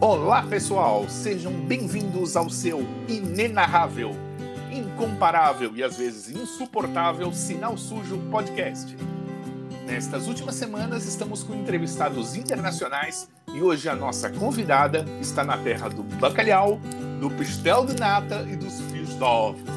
Olá, pessoal! Sejam bem-vindos ao seu inenarrável, incomparável e às vezes insuportável Sinal Sujo Podcast. Nestas últimas semanas estamos com entrevistados internacionais e hoje a nossa convidada está na terra do bacalhau, do pastel de nata e dos fios d'ovos.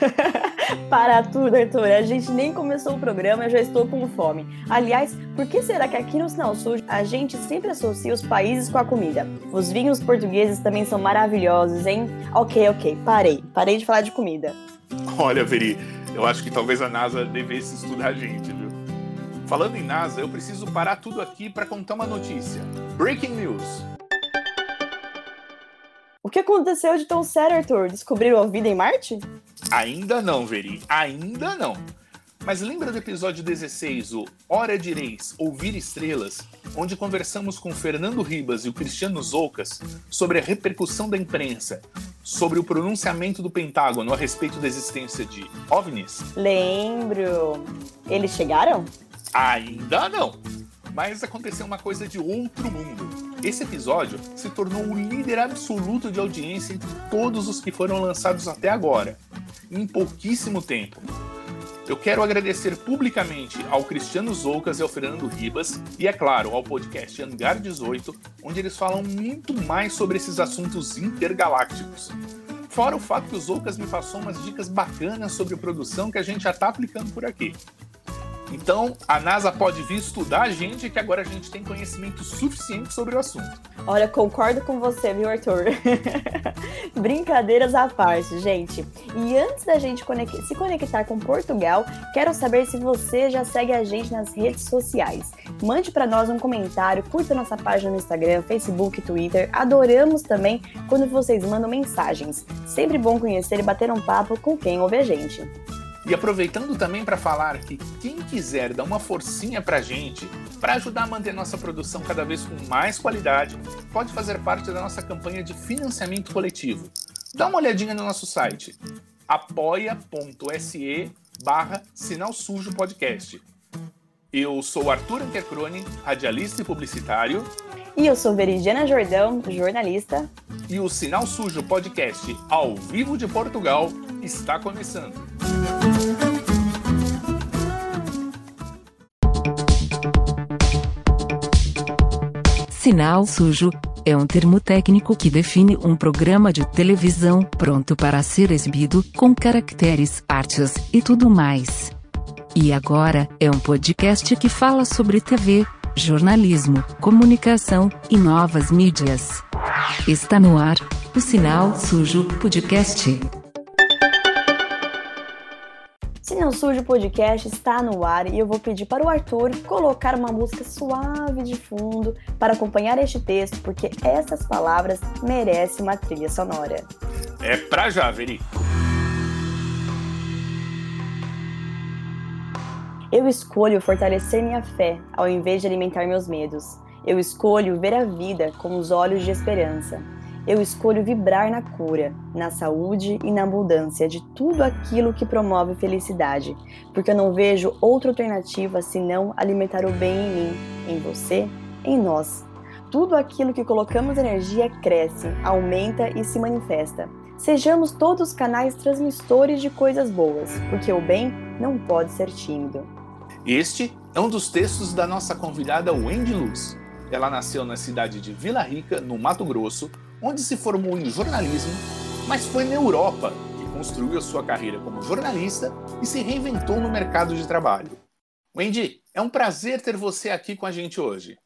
Para tudo, Arthur. A gente nem começou o programa, eu já estou com fome. Aliás, por que será que aqui no Sinal Sul a gente sempre associa os países com a comida? Os vinhos portugueses também são maravilhosos, hein? Ok, ok, parei. Parei de falar de comida. Olha, Veri, eu acho que talvez a NASA devesse estudar a gente, viu? Falando em NASA, eu preciso parar tudo aqui para contar uma notícia. Breaking news! O que aconteceu de tão sério, Arthur? Descobriram a vida em Marte? Ainda não, Veri, ainda não. Mas lembra do episódio 16, o Hora de Reis, Ouvir Estrelas, onde conversamos com Fernando Ribas e o Cristiano Zoucas sobre a repercussão da imprensa, sobre o pronunciamento do Pentágono a respeito da existência de OVNIs? Lembro. Eles chegaram? Ainda não. Mas aconteceu uma coisa de outro mundo. Esse episódio se tornou o líder absoluto de audiência entre todos os que foram lançados até agora em pouquíssimo tempo. Eu quero agradecer publicamente ao Cristiano Zoucas e ao Fernando Ribas, e é claro, ao podcast Hangar 18, onde eles falam muito mais sobre esses assuntos intergalácticos. Fora o fato que o Zoucas me passou umas dicas bacanas sobre produção que a gente já está aplicando por aqui. Então, a NASA pode vir estudar a gente, que agora a gente tem conhecimento suficiente sobre o assunto. Olha, concordo com você, viu, Arthur? Brincadeiras à parte, gente. E antes da gente se conectar com Portugal, quero saber se você já segue a gente nas redes sociais. Mande para nós um comentário, curta nossa página no Instagram, Facebook, Twitter. Adoramos também quando vocês mandam mensagens. Sempre bom conhecer e bater um papo com quem ouve a gente. E aproveitando também para falar que quem quiser dar uma forcinha para a gente, para ajudar a manter nossa produção cada vez com mais qualidade, pode fazer parte da nossa campanha de financiamento coletivo. Dá uma olhadinha no nosso site apoia.se barra Sinal Sujo Podcast. Eu sou Arthur Ankercrone, radialista e publicitário. E eu sou Veridiana Jordão, jornalista. E o Sinal Sujo Podcast, ao vivo de Portugal, está começando. Sinal sujo é um termo técnico que define um programa de televisão pronto para ser exibido, com caracteres, artes e tudo mais. E agora é um podcast que fala sobre TV, jornalismo, comunicação e novas mídias. Está no ar o Sinal Sujo Podcast. Se Não Sujo Podcast está no ar e eu vou pedir para o Arthur colocar uma música suave de fundo para acompanhar este texto, porque essas palavras merecem uma trilha sonora. É pra já, Veri. Eu escolho fortalecer minha fé ao invés de alimentar meus medos. Eu escolho ver a vida com os olhos de esperança eu escolho vibrar na cura, na saúde e na abundância de tudo aquilo que promove felicidade, porque eu não vejo outra alternativa senão alimentar o bem em mim, em você, em nós. Tudo aquilo que colocamos energia cresce, aumenta e se manifesta. Sejamos todos canais transmissores de coisas boas, porque o bem não pode ser tímido. Este é um dos textos da nossa convidada Wendy Luz. Ela nasceu na cidade de Vila Rica, no Mato Grosso, onde se formou em jornalismo, mas foi na Europa que construiu a sua carreira como jornalista e se reinventou no mercado de trabalho. Wendy, é um prazer ter você aqui com a gente hoje.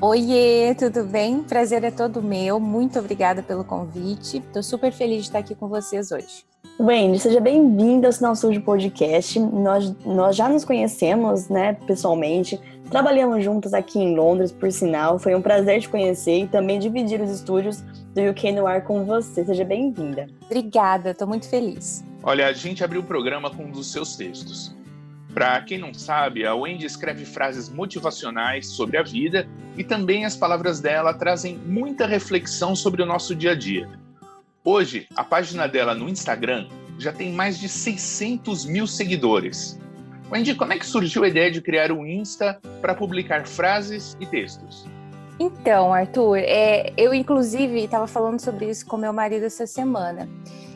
Oiê, tudo bem? Prazer é todo meu. Muito obrigada pelo convite. Estou super feliz de estar aqui com vocês hoje. Wendy, seja bem-vinda ao Sinal Sul de Podcast. Nós, nós já nos conhecemos, né, pessoalmente. Trabalhamos juntos aqui em Londres, por sinal. Foi um prazer te conhecer e também dividir os estúdios do UK no ar com você. Seja bem-vinda. Obrigada, estou muito feliz. Olha, a gente abriu o programa com um dos seus textos. Para quem não sabe, a Wendy escreve frases motivacionais sobre a vida e também as palavras dela trazem muita reflexão sobre o nosso dia a dia. Hoje, a página dela no Instagram já tem mais de 600 mil seguidores. Wendy, como é que surgiu a ideia de criar um Insta para publicar frases e textos? Então, Arthur, é, eu inclusive estava falando sobre isso com meu marido essa semana.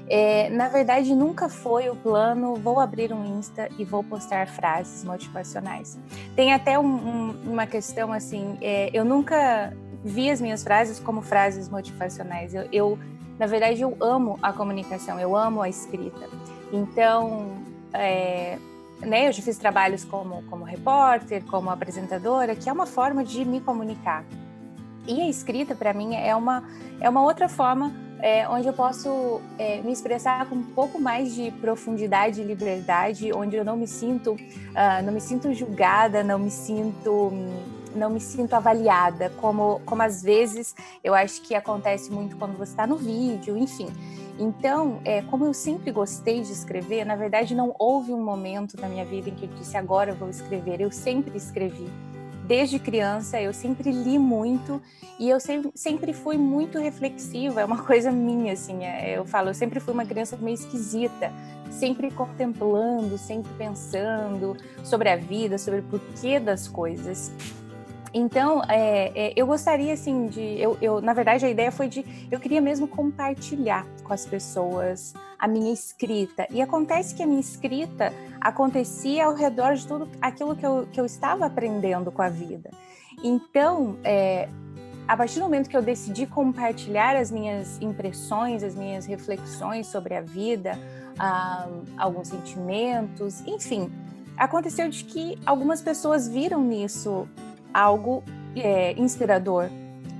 É, na verdade, nunca foi o plano, vou abrir um Insta e vou postar frases motivacionais. Tem até um, um, uma questão assim, é, eu nunca vi as minhas frases como frases motivacionais. Eu, eu, na verdade, eu amo a comunicação, eu amo a escrita. Então, é, né, eu já fiz trabalhos como, como repórter, como apresentadora, que é uma forma de me comunicar. E a escrita, para mim, é uma, é uma outra forma é, onde eu posso é, me expressar com um pouco mais de profundidade e liberdade, onde eu não me sinto, uh, não me sinto julgada, não me sinto, não me sinto avaliada, como, como às vezes eu acho que acontece muito quando você está no vídeo, enfim. Então, é, como eu sempre gostei de escrever, na verdade não houve um momento na minha vida em que eu disse agora eu vou escrever. Eu sempre escrevi desde criança eu sempre li muito e eu sempre fui muito reflexiva, é uma coisa minha, assim, é, eu falo, eu sempre fui uma criança meio esquisita, sempre contemplando, sempre pensando sobre a vida, sobre o porquê das coisas. Então, é, é, eu gostaria, assim, de. Eu, eu, na verdade, a ideia foi de. Eu queria mesmo compartilhar com as pessoas a minha escrita. E acontece que a minha escrita acontecia ao redor de tudo aquilo que eu, que eu estava aprendendo com a vida. Então, é, a partir do momento que eu decidi compartilhar as minhas impressões, as minhas reflexões sobre a vida, ah, alguns sentimentos, enfim, aconteceu de que algumas pessoas viram nisso algo é, inspirador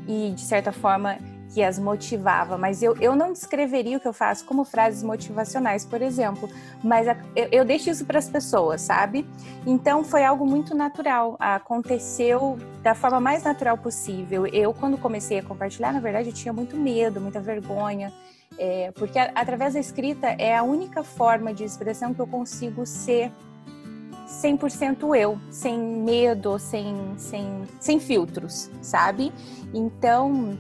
e, de certa forma, que as motivava. Mas eu, eu não descreveria o que eu faço como frases motivacionais, por exemplo. Mas a, eu, eu deixo isso para as pessoas, sabe? Então foi algo muito natural. Aconteceu da forma mais natural possível. Eu, quando comecei a compartilhar, na verdade, eu tinha muito medo, muita vergonha. É, porque a, através da escrita é a única forma de expressão que eu consigo ser 100% eu, sem medo, sem, sem, sem filtros, sabe? Então,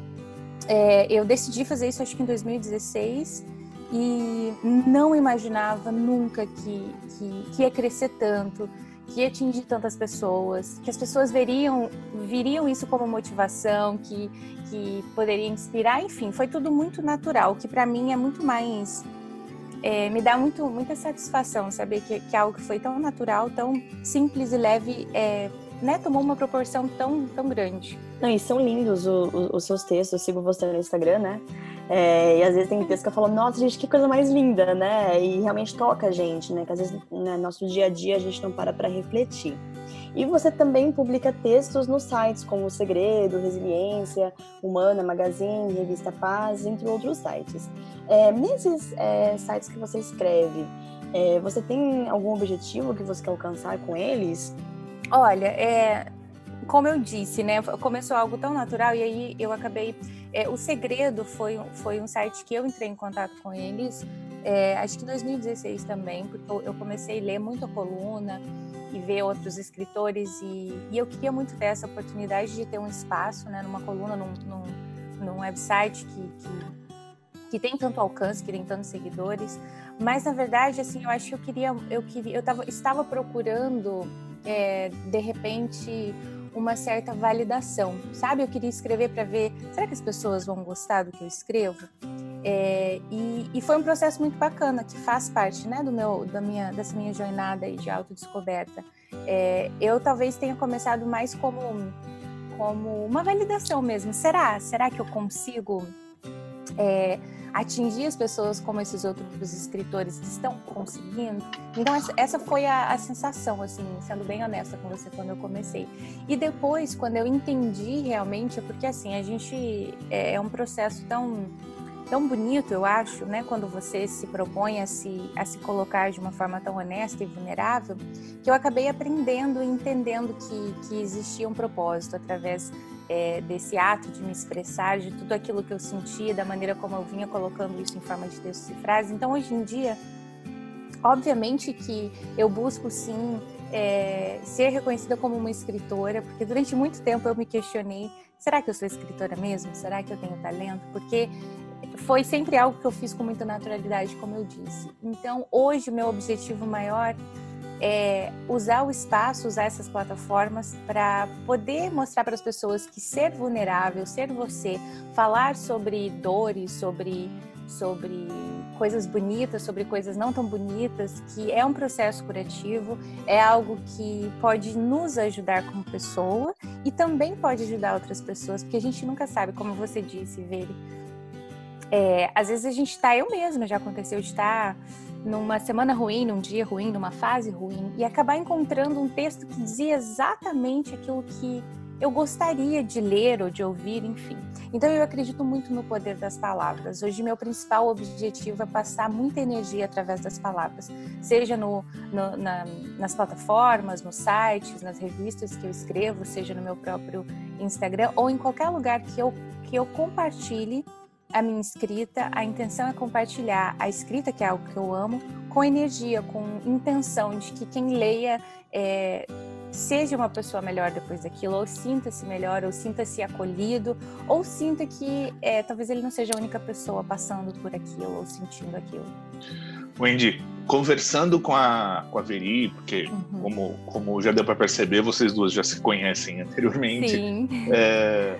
é, eu decidi fazer isso acho que em 2016 e não imaginava nunca que, que, que ia crescer tanto, que ia atingir tantas pessoas, que as pessoas veriam, viriam isso como motivação, que, que poderia inspirar, enfim, foi tudo muito natural, que para mim é muito mais é, me dá muito, muita satisfação saber que, que algo que foi tão natural, tão simples e leve, é, né, tomou uma proporção tão, tão grande. Não, e são lindos o, o, os seus textos, eu sigo você no Instagram, né? É, e às vezes tem textos que eu falo, nossa, gente, que coisa mais linda, né? E realmente toca a gente, né? Que às vezes no né, nosso dia a dia a gente não para para refletir. E você também publica textos nos sites como Segredo, Resiliência, Humana, Magazine, Revista Paz, entre outros sites. É, nesses é, sites que você escreve, é, você tem algum objetivo que você quer alcançar com eles? Olha, é, como eu disse, né, começou algo tão natural e aí eu acabei. É, o Segredo foi, foi um site que eu entrei em contato com eles, é, acho que em 2016 também, porque eu comecei a ler muito a coluna e ver outros escritores e, e, eu queria muito ter essa oportunidade de ter um espaço, né, numa coluna, num, num, num website que, que, que, tem tanto alcance, que tem tantos seguidores, mas na verdade, assim, eu acho que eu queria, eu queria, eu tava, estava procurando, é, de repente, uma certa validação, sabe? Eu queria escrever para ver, será que as pessoas vão gostar do que eu escrevo? É, e, e, foi um processo muito bacana que faz parte, né, do meu, da minha, dessa minha jornada de autodescoberta. É, eu talvez tenha começado mais como, como uma validação mesmo. Será? Será que eu consigo é, atingir as pessoas como esses outros escritores estão conseguindo? Então essa, foi a, a, sensação, assim, sendo bem honesta com você quando eu comecei. E depois, quando eu entendi realmente, é porque assim a gente é, é um processo tão tão bonito, eu acho, né, quando você se propõe a se, a se colocar de uma forma tão honesta e vulnerável, que eu acabei aprendendo e entendendo que, que existia um propósito através é, desse ato de me expressar, de tudo aquilo que eu sentia, da maneira como eu vinha colocando isso em forma de textos e frases. Então, hoje em dia, obviamente que eu busco sim é, ser reconhecida como uma escritora, porque durante muito tempo eu me questionei: será que eu sou escritora mesmo? Será que eu tenho talento? Porque foi sempre algo que eu fiz com muita naturalidade, como eu disse. Então, hoje, o meu objetivo maior é, usar o espaço, usar essas plataformas para poder mostrar para as pessoas que ser vulnerável, ser você, falar sobre dores, sobre, sobre coisas bonitas, sobre coisas não tão bonitas, que é um processo curativo, é algo que pode nos ajudar como pessoa e também pode ajudar outras pessoas, porque a gente nunca sabe, como você disse, Vere. É, às vezes a gente está, eu mesma já aconteceu de estar. Tá numa semana ruim, num dia ruim, numa fase ruim, e acabar encontrando um texto que dizia exatamente aquilo que eu gostaria de ler ou de ouvir, enfim. Então eu acredito muito no poder das palavras. Hoje meu principal objetivo é passar muita energia através das palavras, seja no, no, na, nas plataformas, nos sites, nas revistas que eu escrevo, seja no meu próprio Instagram ou em qualquer lugar que eu, que eu compartilhe a minha escrita, a intenção é compartilhar a escrita, que é algo que eu amo, com energia, com intenção de que quem leia é, seja uma pessoa melhor depois daquilo, ou sinta-se melhor, ou sinta-se acolhido, ou sinta que é, talvez ele não seja a única pessoa passando por aquilo ou sentindo aquilo. Wendy, conversando com a, com a Veri, porque uhum. como, como já deu para perceber, vocês duas já se conhecem anteriormente. Sim. É,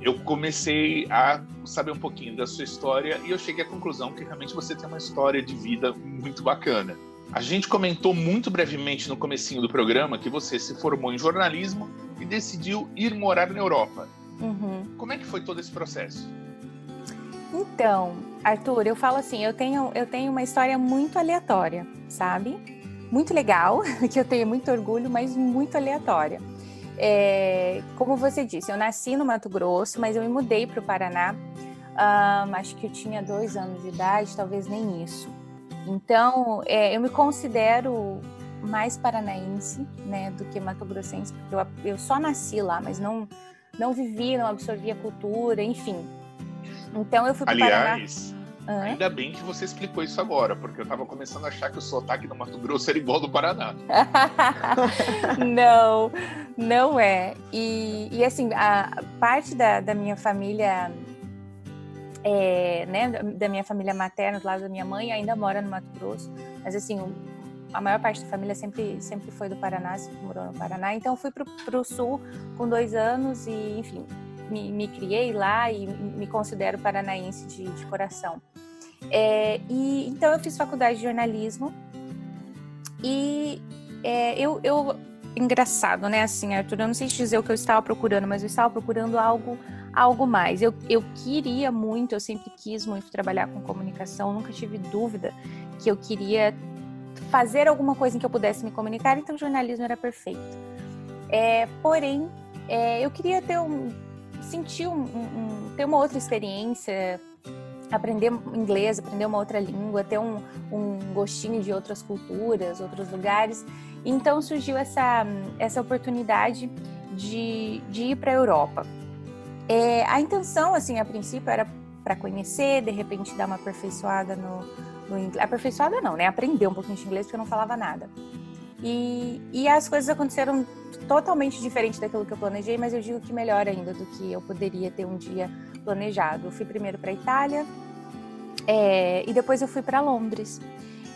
eu comecei a saber um pouquinho da sua história e eu cheguei à conclusão que realmente você tem uma história de vida muito bacana. A gente comentou muito brevemente no comecinho do programa que você se formou em jornalismo e decidiu ir morar na Europa. Uhum. Como é que foi todo esse processo? Então, Arthur, eu falo assim, eu tenho, eu tenho uma história muito aleatória, sabe? Muito legal, que eu tenho muito orgulho, mas muito aleatória. É, como você disse, eu nasci no Mato Grosso, mas eu me mudei para o Paraná. Um, acho que eu tinha dois anos de idade, talvez nem isso. Então, é, eu me considero mais paranaense, né, do que mato-grossense, porque eu, eu só nasci lá, mas não não vivi, não absorvi a cultura, enfim. Então eu fui para Aliás, Paraná. Ainda bem que você explicou isso agora, porque eu estava começando a achar que o sotaque do Mato Grosso era igual do Paraná. não, não é. E, e assim, a parte da, da minha família, é, né, da minha família materna, do lado da minha mãe, ainda mora no Mato Grosso. Mas assim, a maior parte da família sempre, sempre foi do Paraná, sempre morou no Paraná. Então fui para o sul com dois anos e, enfim, me, me, criei lá e me considero paranaense de, de coração. É, e então eu fiz faculdade de jornalismo e é, eu, eu engraçado, né? Assim, Arthur, eu não sei te dizer o que eu estava procurando, mas eu estava procurando algo, algo mais. Eu, eu queria muito, eu sempre quis muito trabalhar com comunicação, nunca tive dúvida que eu queria fazer alguma coisa em que eu pudesse me comunicar, então jornalismo era perfeito. É, porém, é, eu queria ter um, sentir um, um, ter uma outra experiência, aprender inglês, aprender uma outra língua, ter um, um gostinho de outras culturas, outros lugares. Então surgiu essa, essa oportunidade de, de ir para a Europa. É, a intenção, assim, a princípio era para conhecer, de repente dar uma aperfeiçoada no, no inglês. Aperfeiçoada não, né? Aprender um pouquinho de inglês porque eu não falava nada. E, e as coisas aconteceram totalmente diferente daquilo que eu planejei, mas eu digo que melhor ainda do que eu poderia ter um dia planejado. Eu fui primeiro para Itália é, e depois eu fui para Londres.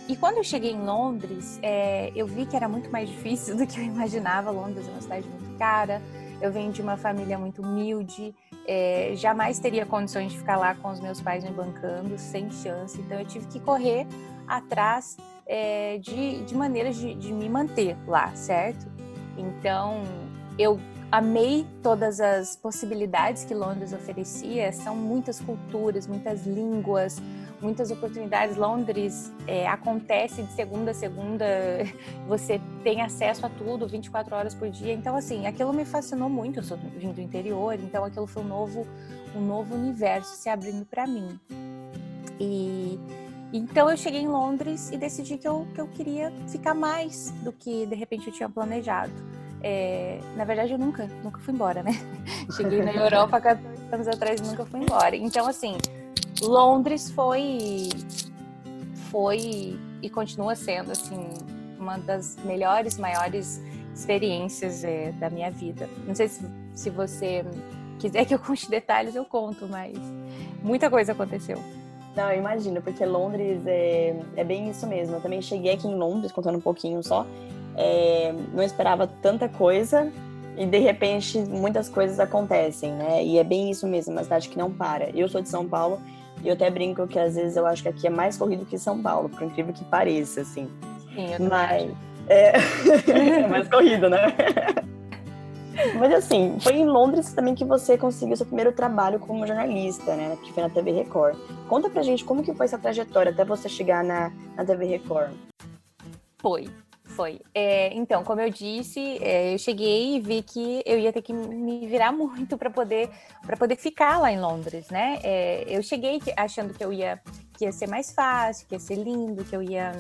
E quando eu cheguei em Londres, é, eu vi que era muito mais difícil do que eu imaginava. Londres é uma cidade muito cara. Eu venho de uma família muito humilde. É, jamais teria condições de ficar lá com os meus pais me bancando, sem chance. Então eu tive que correr atrás é, de, de maneiras de, de me manter lá, certo? Então eu amei todas as possibilidades que Londres oferecia. São muitas culturas, muitas línguas, muitas oportunidades. Londres é, acontece de segunda a segunda, você tem acesso a tudo 24 horas por dia. Então, assim, aquilo me fascinou muito. Eu sou vindo do interior, então aquilo foi um novo, um novo universo se abrindo para mim. E então eu cheguei em Londres e decidi que eu, que eu queria ficar mais do que de repente eu tinha planejado. É, na verdade, eu nunca, nunca fui embora, né? Cheguei na Europa há 14 anos atrás e nunca fui embora. Então, assim, Londres foi, foi e continua sendo, assim, uma das melhores, maiores experiências é, da minha vida. Não sei se, se você quiser que eu conte detalhes, eu conto, mas muita coisa aconteceu. Não, eu imagino, porque Londres é, é bem isso mesmo. Eu também cheguei aqui em Londres, contando um pouquinho só. É, não esperava tanta coisa e de repente muitas coisas acontecem, né? E é bem isso mesmo, uma cidade que não para. Eu sou de São Paulo e eu até brinco que às vezes eu acho que aqui é mais corrido que São Paulo, por incrível que pareça, assim. Sim, eu Mas é... é mais corrido, né? Mas assim, foi em Londres também que você conseguiu seu primeiro trabalho como jornalista, né? Que foi na TV Record. Conta pra gente como que foi essa trajetória até você chegar na, na TV Record. Foi, foi. É, então, como eu disse, é, eu cheguei e vi que eu ia ter que me virar muito para poder para poder ficar lá em Londres, né? É, eu cheguei achando que eu ia que ia ser mais fácil, que ia ser lindo, que eu ia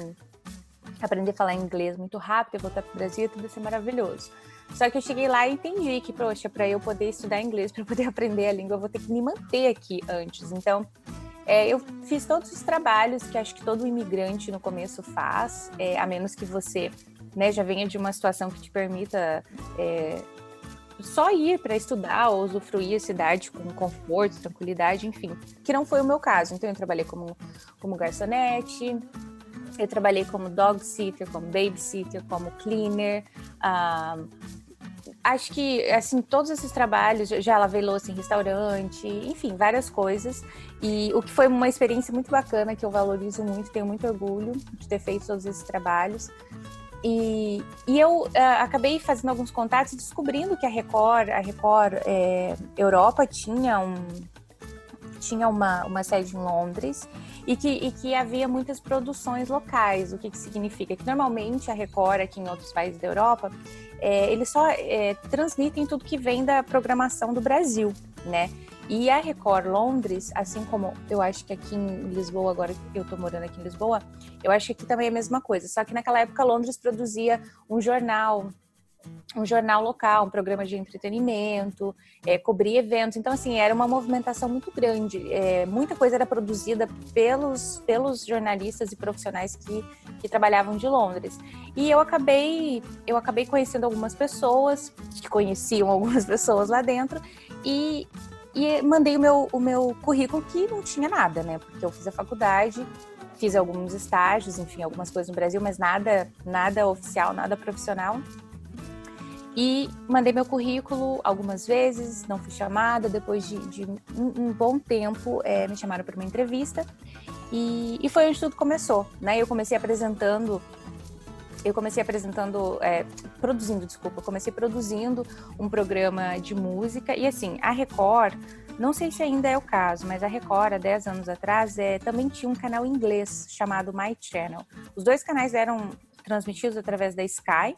aprender a falar inglês muito rápido, voltar para o Brasil, tudo ia ser maravilhoso. Só que eu cheguei lá e entendi que, poxa, para eu poder estudar inglês, para poder aprender a língua, eu vou ter que me manter aqui antes. Então, é, eu fiz todos os trabalhos que acho que todo imigrante no começo faz, é, a menos que você né, já venha de uma situação que te permita é, só ir para estudar ou usufruir a cidade com conforto, tranquilidade, enfim, que não foi o meu caso. Então, eu trabalhei como, como garçonete, eu trabalhei como dog sitter, como babysitter, como cleaner. Uh, acho que, assim, todos esses trabalhos, já lavei louça em restaurante, enfim, várias coisas. E o que foi uma experiência muito bacana, que eu valorizo muito, tenho muito orgulho de ter feito todos esses trabalhos. E, e eu uh, acabei fazendo alguns contatos e descobrindo que a Record, a Record é, Europa tinha, um, tinha uma, uma sede em Londres e que, e que havia muitas produções locais. O que, que significa? Que normalmente a Record, aqui em outros países da Europa, é, eles só é, transmitem tudo que vem da programação do Brasil, né? E a Record Londres, assim como eu acho que aqui em Lisboa, agora eu tô morando aqui em Lisboa, eu acho que aqui também é a mesma coisa. Só que naquela época Londres produzia um jornal um jornal local, um programa de entretenimento, é, cobrir eventos. Então, assim, era uma movimentação muito grande. É, muita coisa era produzida pelos, pelos jornalistas e profissionais que, que trabalhavam de Londres. E eu acabei, eu acabei conhecendo algumas pessoas, que conheciam algumas pessoas lá dentro, e, e mandei o meu, o meu currículo que não tinha nada, né? Porque eu fiz a faculdade, fiz alguns estágios, enfim, algumas coisas no Brasil, mas nada, nada oficial, nada profissional. E mandei meu currículo algumas vezes, não fui chamada. Depois de, de um, um, bom tempo, é, me chamaram para uma entrevista. E, e, foi onde tudo começou, né? Eu comecei apresentando, eu comecei apresentando, é, produzindo, desculpa, comecei produzindo um programa de música. E assim, a Record, não sei se ainda é o caso, mas a Record, há 10 anos atrás, é, também tinha um canal inglês chamado My Channel. Os dois canais eram transmitidos através da Sky,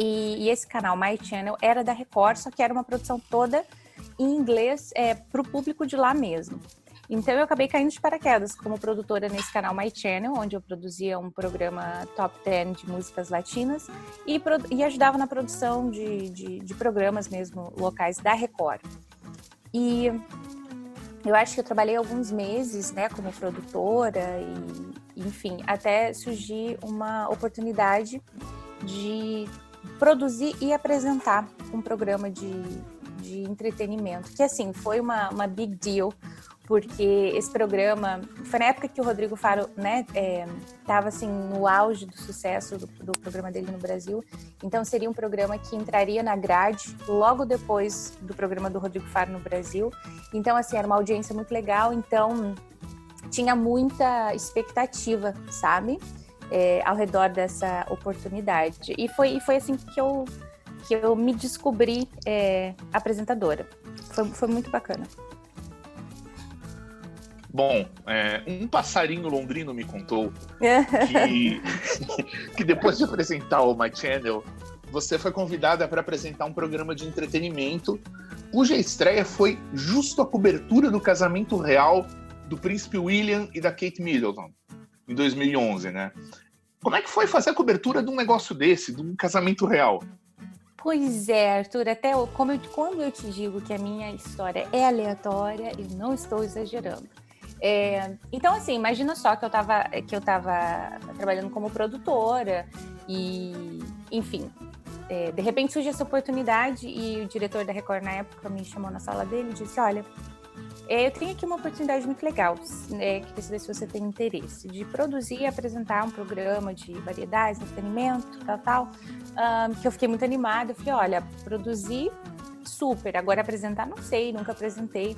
e, e, esse canal My Channel era da Record, só que era uma produção toda em inglês é, para o público de lá mesmo. Então eu acabei caindo de paraquedas como produtora nesse canal My Channel, onde eu produzia um programa top 10 de músicas latinas e, e ajudava na produção de, de, de, programas mesmo locais da Record. E eu acho que eu trabalhei alguns meses né, como produtora e, enfim, até surgir uma oportunidade de produzir e apresentar um programa de, de entretenimento, que assim, foi uma, uma big deal, porque esse programa foi na época que o Rodrigo Faro, né, estava é, assim no auge do sucesso do, do, programa dele no Brasil. Então seria um programa que entraria na grade logo depois do programa do Rodrigo Faro no Brasil. Então assim era uma audiência muito legal. Então tinha muita expectativa, sabe? É, ao redor dessa oportunidade. E foi, e foi assim que eu, que eu me descobri é, apresentadora. Foi, foi muito bacana. Bom, é, um passarinho londrino me contou que, que depois de apresentar o My Channel, você foi convidada para apresentar um programa de entretenimento cuja estreia foi justo a cobertura do casamento real do príncipe William e da Kate Middleton em 2011, né? Como é que foi fazer a cobertura de um negócio desse, de um casamento real? Pois é, Arthur, até como eu, quando eu te digo que a minha história é aleatória, eu não estou exagerando. É, então, assim, imagina só que eu estava que eu tava trabalhando como produtora e, enfim, é, de repente surge essa oportunidade e o diretor da Record na época me chamou na sala dele e disse, olha, eu tenho aqui uma oportunidade muito legal, né, queria saber se você tem interesse, de produzir e apresentar um programa de variedades, entretenimento, tal, tal, um, que eu fiquei muito animada. Eu falei, olha, produzir, super, agora apresentar, não sei, nunca apresentei.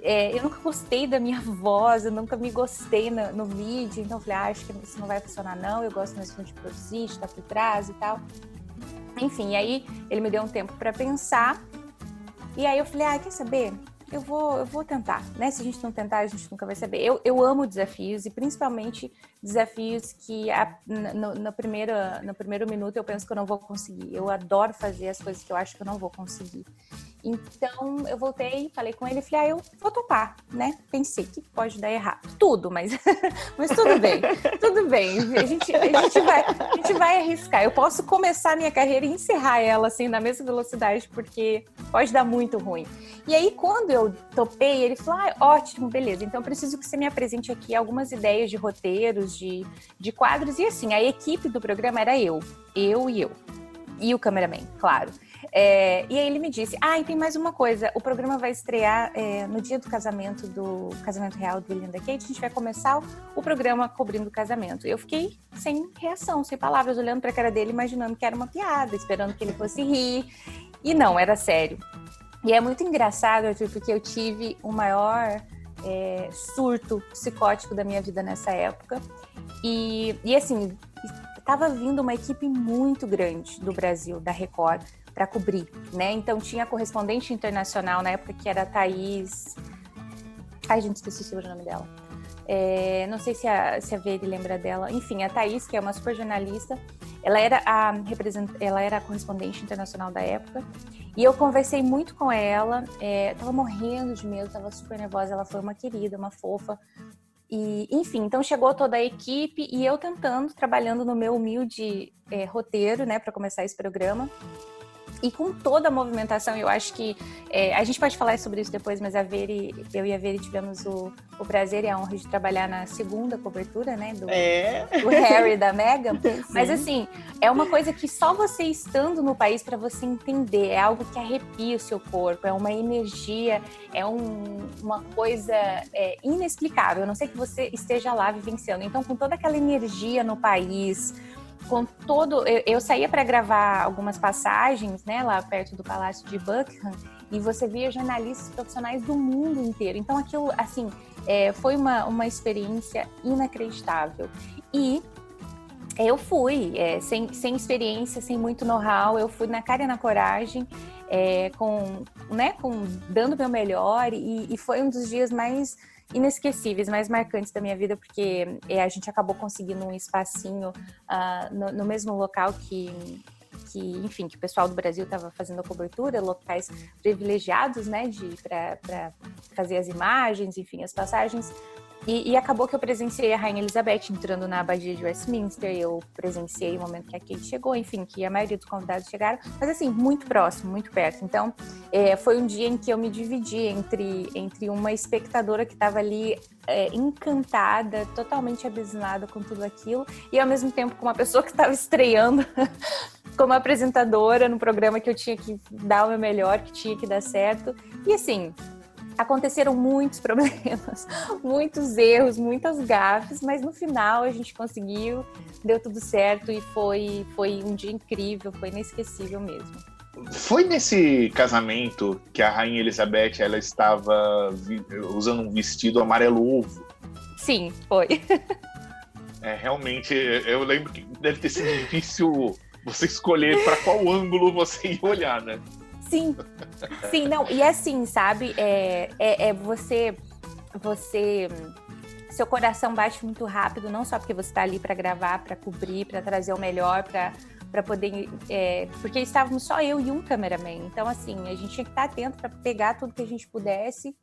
É, eu nunca gostei da minha voz, eu nunca me gostei no, no vídeo, então eu falei, ah, acho que isso não vai funcionar não, eu gosto mesmo de produzir, de estar por trás e tal. Enfim, aí ele me deu um tempo para pensar, e aí eu falei, ah, quer saber? Eu vou, eu vou tentar, né? Se a gente não tentar, a gente nunca vai saber. Eu, eu amo desafios e principalmente desafios que a, no, no, primeiro, no primeiro minuto eu penso que eu não vou conseguir. Eu adoro fazer as coisas que eu acho que eu não vou conseguir. Então eu voltei, falei com ele falei, ah, eu vou topar, né? Pensei que pode dar errado. Tudo, mas, mas tudo bem, tudo bem. A gente, a, gente vai, a gente vai arriscar. Eu posso começar a minha carreira e encerrar ela assim na mesma velocidade, porque pode dar muito ruim. E aí, quando eu topei, ele falou: ah, ótimo, beleza. Então eu preciso que você me apresente aqui algumas ideias de roteiros, de, de quadros. E assim, a equipe do programa era eu, eu e eu. E o cameraman, claro. É, e aí ele me disse: Ah, e tem mais uma coisa. O programa vai estrear é, no dia do casamento do casamento real do William da Kate. A gente vai começar o, o programa cobrindo o casamento. Eu fiquei sem reação, sem palavras, olhando para a cara dele, imaginando que era uma piada, esperando que ele fosse rir. E não, era sério. E é muito engraçado, Arthur, porque eu tive o maior é, surto psicótico da minha vida nessa época. E, e assim, estava vindo uma equipe muito grande do Brasil, da Record para cobrir, né? Então tinha a correspondente internacional na época que era a Thaís. Ai, gente, esqueci o sobrenome dela. É, não sei se a, se a Veri lembra dela. Enfim, a Thaís, que é uma super jornalista, ela era a, ela era a correspondente internacional da época. E eu conversei muito com ela, é, tava morrendo de medo, tava super nervosa. Ela foi uma querida, uma fofa. E, enfim, então chegou toda a equipe e eu tentando, trabalhando no meu humilde é, roteiro, né, para começar esse programa e com toda a movimentação, eu acho que é, a gente pode falar sobre isso depois, mas a Veri, eu e a Veri tivemos o, o prazer e a honra de trabalhar na segunda cobertura, né, do, é. do Harry da Meghan. Mas assim, é uma coisa que só você estando no país para você entender, é algo que arrepia o seu corpo, é uma energia, é um, uma coisa é, inexplicável. A não sei que você esteja lá vivenciando. Então, com toda aquela energia no país, com todo. Eu, eu saía para gravar algumas passagens, né, lá perto do Palácio de Buckingham, e você via jornalistas profissionais do mundo inteiro. Então, aquilo, assim, é, foi uma, uma experiência inacreditável. E eu fui, é, sem, sem experiência, sem muito know-how, eu fui na cara e na coragem, é, com, né, com, dando meu melhor, e, e foi um dos dias mais inesquecíveis, mais marcantes da minha vida, porque é, a gente acabou conseguindo um espacinho uh, no, no, mesmo local que, que, enfim, que o pessoal do Brasil estava fazendo a cobertura, locais privilegiados, né, para fazer as imagens, enfim, as passagens. E, e, acabou que eu presenciei a Rainha Elizabeth entrando na abadia de Westminster, eu presenciei o momento que a Kate chegou, enfim, que a maioria dos convidados chegaram, mas assim, muito próximo, muito perto. Então, é, foi um dia em que eu me dividi entre, entre uma espectadora que estava ali é, encantada, totalmente abismada com tudo aquilo, e ao mesmo tempo com uma pessoa que estava estreando como apresentadora no programa que eu tinha que dar o meu melhor, que tinha que dar certo. E assim, aconteceram muitos problemas, muitos erros, muitas gafes, mas no final a gente conseguiu, deu tudo certo e foi, foi um dia incrível, foi inesquecível mesmo. Foi nesse casamento que a rainha Elizabeth ela estava usando um vestido amarelo ovo? Sim, foi. É, realmente, eu lembro que deve ter sido difícil você escolher para qual ângulo você ia olhar, né? Sim, sim, não, e é assim, sabe? É, é, é você, você, seu coração bate muito rápido, não só porque você está ali para gravar, para cobrir, para trazer o melhor, para poder, é, porque estávamos só eu e um cameraman, então assim a gente tinha que estar atento para pegar tudo que a gente pudesse,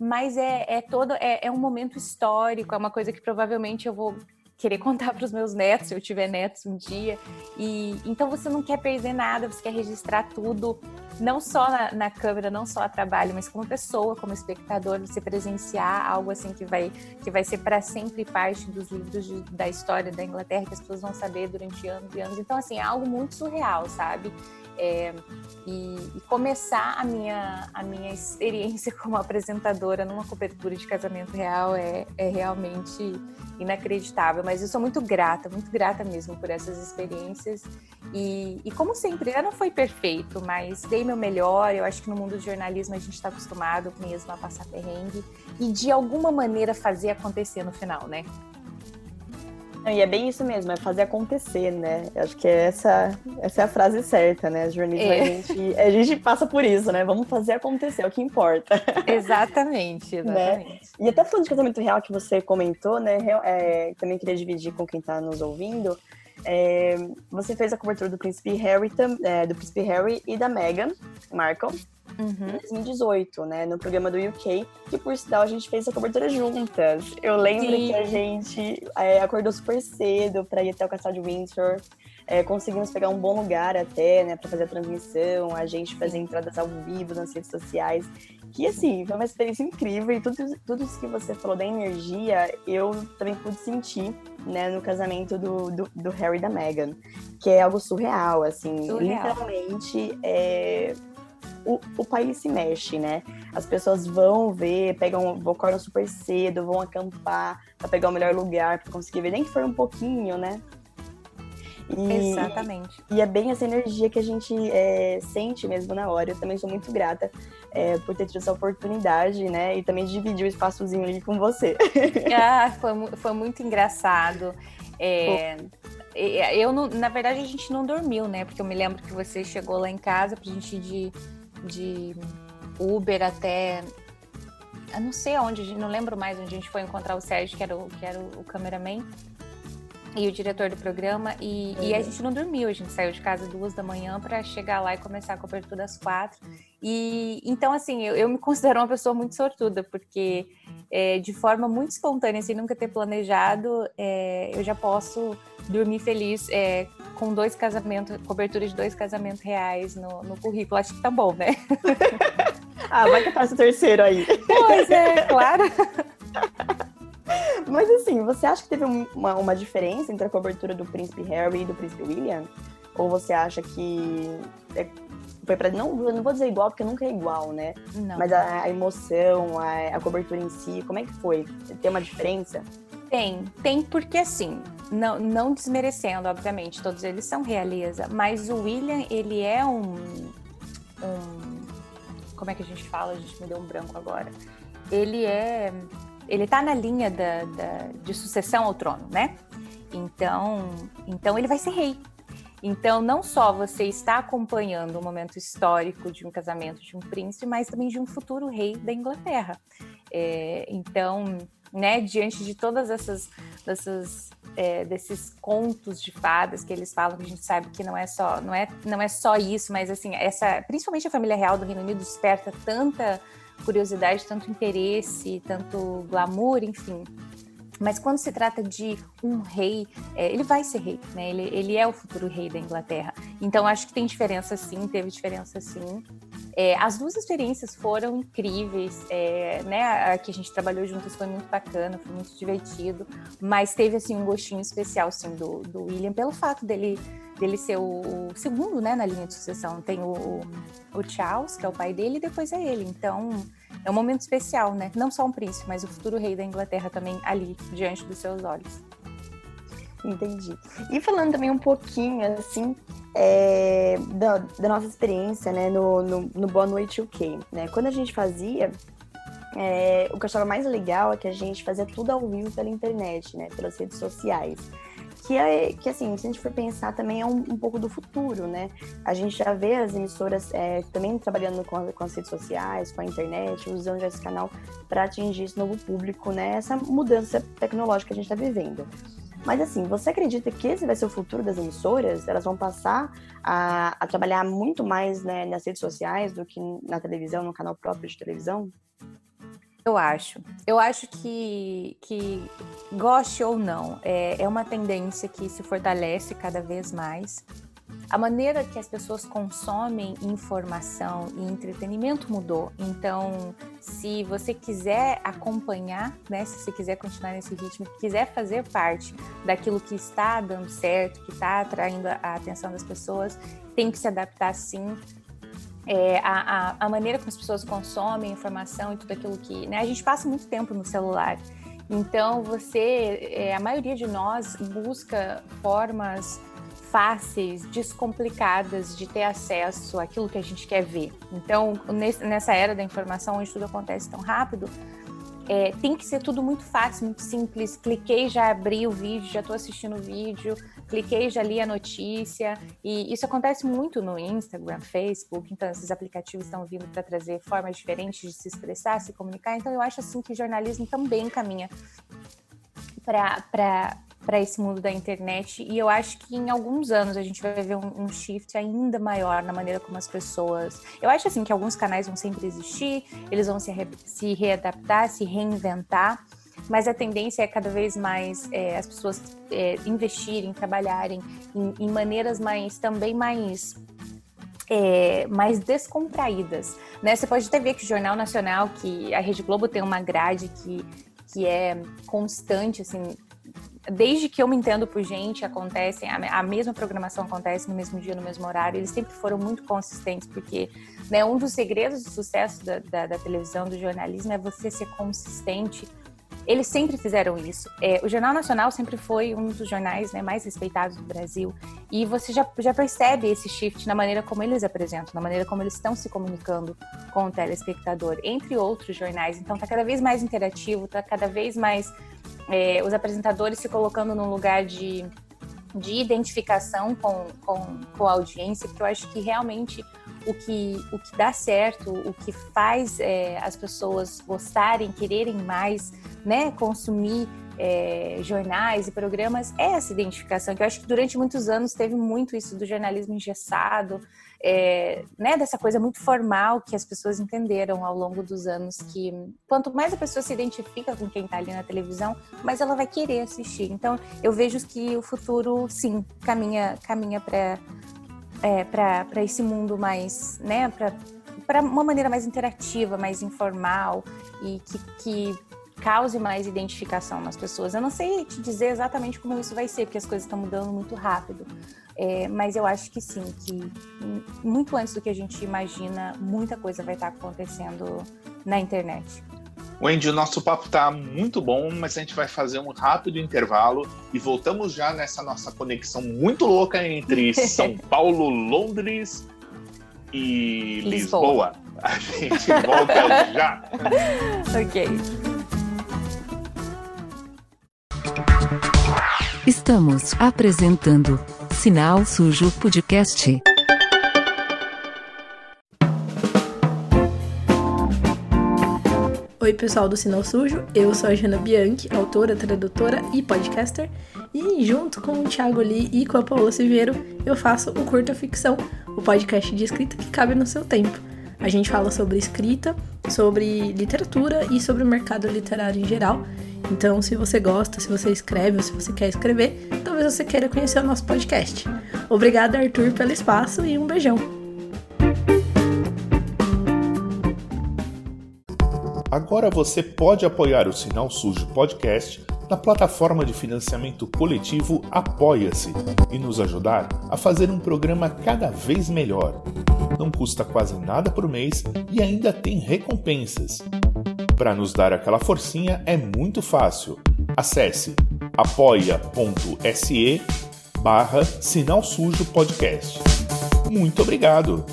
mas é, é todo é, é um momento histórico, é uma coisa que provavelmente eu vou querer contar para os meus netos, se eu tiver netos um dia. E então você não quer perder nada, você quer registrar tudo não só na, na, câmera, não só a trabalho, mas como pessoa, como espectador, você presenciar algo assim que vai, que vai ser para sempre parte dos livros de, da história da Inglaterra, que as pessoas vão saber durante anos e anos. Então, assim, é algo muito surreal, sabe? É, e, e, começar a minha, a minha experiência como apresentadora numa cobertura de casamento real é, é realmente inacreditável. Mas eu sou muito grata, muito grata mesmo por essas experiências. E, e como sempre, não foi perfeito, mas dei meu melhor. Eu acho que no mundo do jornalismo a gente está acostumado mesmo a passar perrengue e de alguma maneira fazer acontecer no final, né? E é bem isso mesmo, é fazer acontecer, né? Acho que é essa, essa é a frase certa, né? Jornalismo, é. a, gente, a gente passa por isso, né? Vamos fazer acontecer, é o que importa. Exatamente, exatamente. Né? E até falando de casamento real que você comentou, né? É, também queria dividir com quem está nos ouvindo. É, você fez a cobertura do Príncipe Harry, é, do Príncipe Harry e da Meghan Markle uhum. em 2018, né, no programa do UK, que por sinal a gente fez essa cobertura juntas. Eu lembro Sim. que a gente é, acordou super cedo para ir até o Castelo de Windsor. É, conseguimos pegar um bom lugar até, né, para fazer a transmissão, a gente fazer entradas ao vivo nas redes sociais. Que assim, foi uma experiência incrível e tudo, tudo isso que você falou da energia, eu também pude sentir, né, no casamento do, do, do Harry e da Meghan, que é algo surreal, assim, surreal. literalmente. É, o, o país se mexe, né? As pessoas vão ver, pegam, vão acordam super cedo, vão acampar para pegar o melhor lugar, para conseguir ver, nem que for um pouquinho, né? E, Exatamente. E é bem essa energia que a gente é, sente mesmo na hora. Eu também sou muito grata é, por ter tido essa oportunidade, né? E também dividir o espaçozinho ali com você. Ah, foi, foi muito engraçado. É, eu, não, na verdade, a gente não dormiu, né? Porque eu me lembro que você chegou lá em casa pra gente ir de de Uber até. Eu não sei onde, não lembro mais onde a gente foi encontrar o Sérgio, que era o, que era o, cameraman e o diretor do programa, e, uhum. e, a gente não dormiu, a gente saiu de casa duas da manhã para chegar lá e começar a cobertura às quatro. E então, assim, eu, eu me considero uma pessoa muito sortuda, porque é, de forma muito espontânea, sem nunca ter planejado, é, eu já posso dormir feliz é, com dois casamentos, cobertura de dois casamentos reais no, no currículo. Acho que tá bom, né? ah, vai que faça o terceiro aí. Pois é, claro. Mas assim, você acha que teve uma, uma diferença entre a cobertura do Príncipe Harry e do Príncipe William? Ou você acha que é, foi para não, não vou dizer igual porque nunca é igual, né? Não. Mas a, a emoção, a, a, cobertura em si, como é que foi? Tem uma diferença? Tem, tem porque assim, não, não desmerecendo, obviamente, todos eles são realeza, mas o William, ele é um, um como é que a gente fala? A gente me deu um branco agora. Ele é, ele tá na linha da, da, de sucessão ao trono, né? Então, então ele vai ser rei. Então, não só você está acompanhando o momento histórico de um casamento de um príncipe, mas também de um futuro rei da Inglaterra. É, então, né, diante de todas essas, essas é, desses contos de fadas que eles falam, que a gente sabe que não é só, não é, não é só isso, mas assim, essa, principalmente a família real do Reino Unido desperta tanta curiosidade, tanto interesse, tanto glamour, enfim. Mas quando se trata de um rei, é, ele vai ser rei, né? Ele, ele é o futuro rei da Inglaterra. Então acho que tem diferença sim, teve diferença sim. É, as duas experiências foram incríveis, é, né? A que a gente trabalhou juntas foi muito bacana, foi muito divertido, mas teve assim um gostinho especial sim do, do William pelo fato dele dele ser o, segundo, né, na linha de sucessão. Tem o, o Charles, que é o pai dele, e depois é ele. Então é um momento especial, né? Não só um príncipe, mas o futuro rei da Inglaterra também ali diante dos seus olhos. Entendi. E falando também um pouquinho, assim, é, da, da, nossa experiência, né, no, no, no Boa Noite UK, né? Quando a gente fazia, é, o que eu achava mais legal é que a gente fazia tudo ao vivo pela internet, né, pelas redes sociais. Que, é, que assim, se a gente for pensar, também é um, um pouco do futuro, né? A gente já vê as emissoras é, também trabalhando com, com, as redes sociais, com a internet, usando esse canal para atingir esse novo público, né? Essa mudança tecnológica que a gente está vivendo. Mas assim, você acredita que esse vai ser o futuro das emissoras? Elas vão passar a, a trabalhar muito mais né, nas redes sociais do que na televisão, no canal próprio de televisão? Eu acho. Eu acho que, que goste ou não, é, é uma tendência que se fortalece cada vez mais. a maneira que as pessoas consomem informação e entretenimento mudou. Então, se você quiser acompanhar, né, se você quiser continuar nesse ritmo, quiser fazer parte daquilo que está dando certo, que está atraindo a atenção das pessoas, tem que se adaptar sim é, a, a, a, maneira como as pessoas consomem informação e tudo aquilo que. Né, a gente passa muito tempo no celular. Então, você, é, a maioria de nós busca formas fáceis, descomplicadas de ter acesso àquilo que a gente quer ver. Então, nessa era da informação, onde tudo acontece tão rápido, é, tem que ser tudo muito fácil, muito simples. Cliquei, já abri o vídeo, já estou assistindo o vídeo, cliquei, já li a notícia. E isso acontece muito no Instagram, Facebook. Então, esses aplicativos estão vindo para trazer formas diferentes de se expressar, se comunicar. Então, eu acho assim que jornalismo também caminha para para esse mundo da internet e eu acho que em alguns anos a gente vai ver um, um, shift ainda maior na maneira como as pessoas. Eu acho assim que alguns canais vão sempre existir, eles vão se, re... se readaptar, se reinventar, mas a tendência é cada vez mais é, as pessoas é, investirem, trabalharem em, em maneiras mais também mais é, mais descontraídas. Né? Você pode até ver que o Jornal Nacional, que a Rede Globo tem uma grade que, que é constante, assim, desde que eu me entendo por gente, acontecem, a, mesma programação acontece no mesmo dia, no mesmo horário, eles sempre foram muito consistentes, porque né, um dos segredos do sucesso da, da, da, televisão, do jornalismo, é você ser consistente. Eles sempre fizeram isso. É, o Jornal Nacional sempre foi um dos jornais né, mais respeitados do Brasil, e você já, já percebe esse shift na maneira como eles apresentam, na maneira como eles estão se comunicando com o telespectador, entre outros jornais. Então, está cada vez mais interativo, está cada vez mais é, os apresentadores se colocando num lugar de, de identificação com, com, com a audiência, porque eu acho que realmente o que, o que dá certo, o que faz é, as pessoas gostarem, quererem mais, né, consumir é, jornais e programas é essa identificação, que eu acho que durante muitos anos teve muito isso do jornalismo engessado, é, né, dessa coisa muito formal que as pessoas entenderam ao longo dos anos que quanto mais a pessoa se identifica com quem está ali na televisão, mais ela vai querer assistir. Então eu vejo que o futuro sim caminha caminha para é, para esse mundo mais, né, para uma maneira mais interativa, mais informal e que, que cause mais identificação nas pessoas. Eu não sei te dizer exatamente como isso vai ser, porque as coisas estão mudando muito rápido. É, mas eu acho que sim, que muito antes do que a gente imagina, muita coisa vai estar acontecendo na internet. Wendy, o nosso papo está muito bom, mas a gente vai fazer um rápido intervalo e voltamos já nessa nossa conexão muito louca entre São Paulo, Londres e Lisboa. Lisboa. A gente volta já. ok. Estamos apresentando Sinal Sujo Podcast. Oi, pessoal do Sinal Sujo, eu sou a Jana Bianchi, autora, tradutora e podcaster, e junto com o Thiago Lee e com a Paula Siveiro, eu faço o Curta Ficção, o podcast de escrita que cabe no seu tempo. A gente fala sobre escrita, sobre literatura e sobre o mercado literário em geral, então, se você gosta, se você escreve ou se você quer escrever, talvez você queira conhecer o nosso podcast. Obrigada, Arthur, pelo espaço e um beijão. Agora você pode apoiar o Sinal Sujo Podcast na plataforma de financiamento coletivo Apoia-se e nos ajudar a fazer um programa cada vez melhor. Não custa quase nada por mês e ainda tem recompensas. Para nos dar aquela forcinha é muito fácil. Acesse apoia.se barra Sinal Sujo Podcast. Muito obrigado!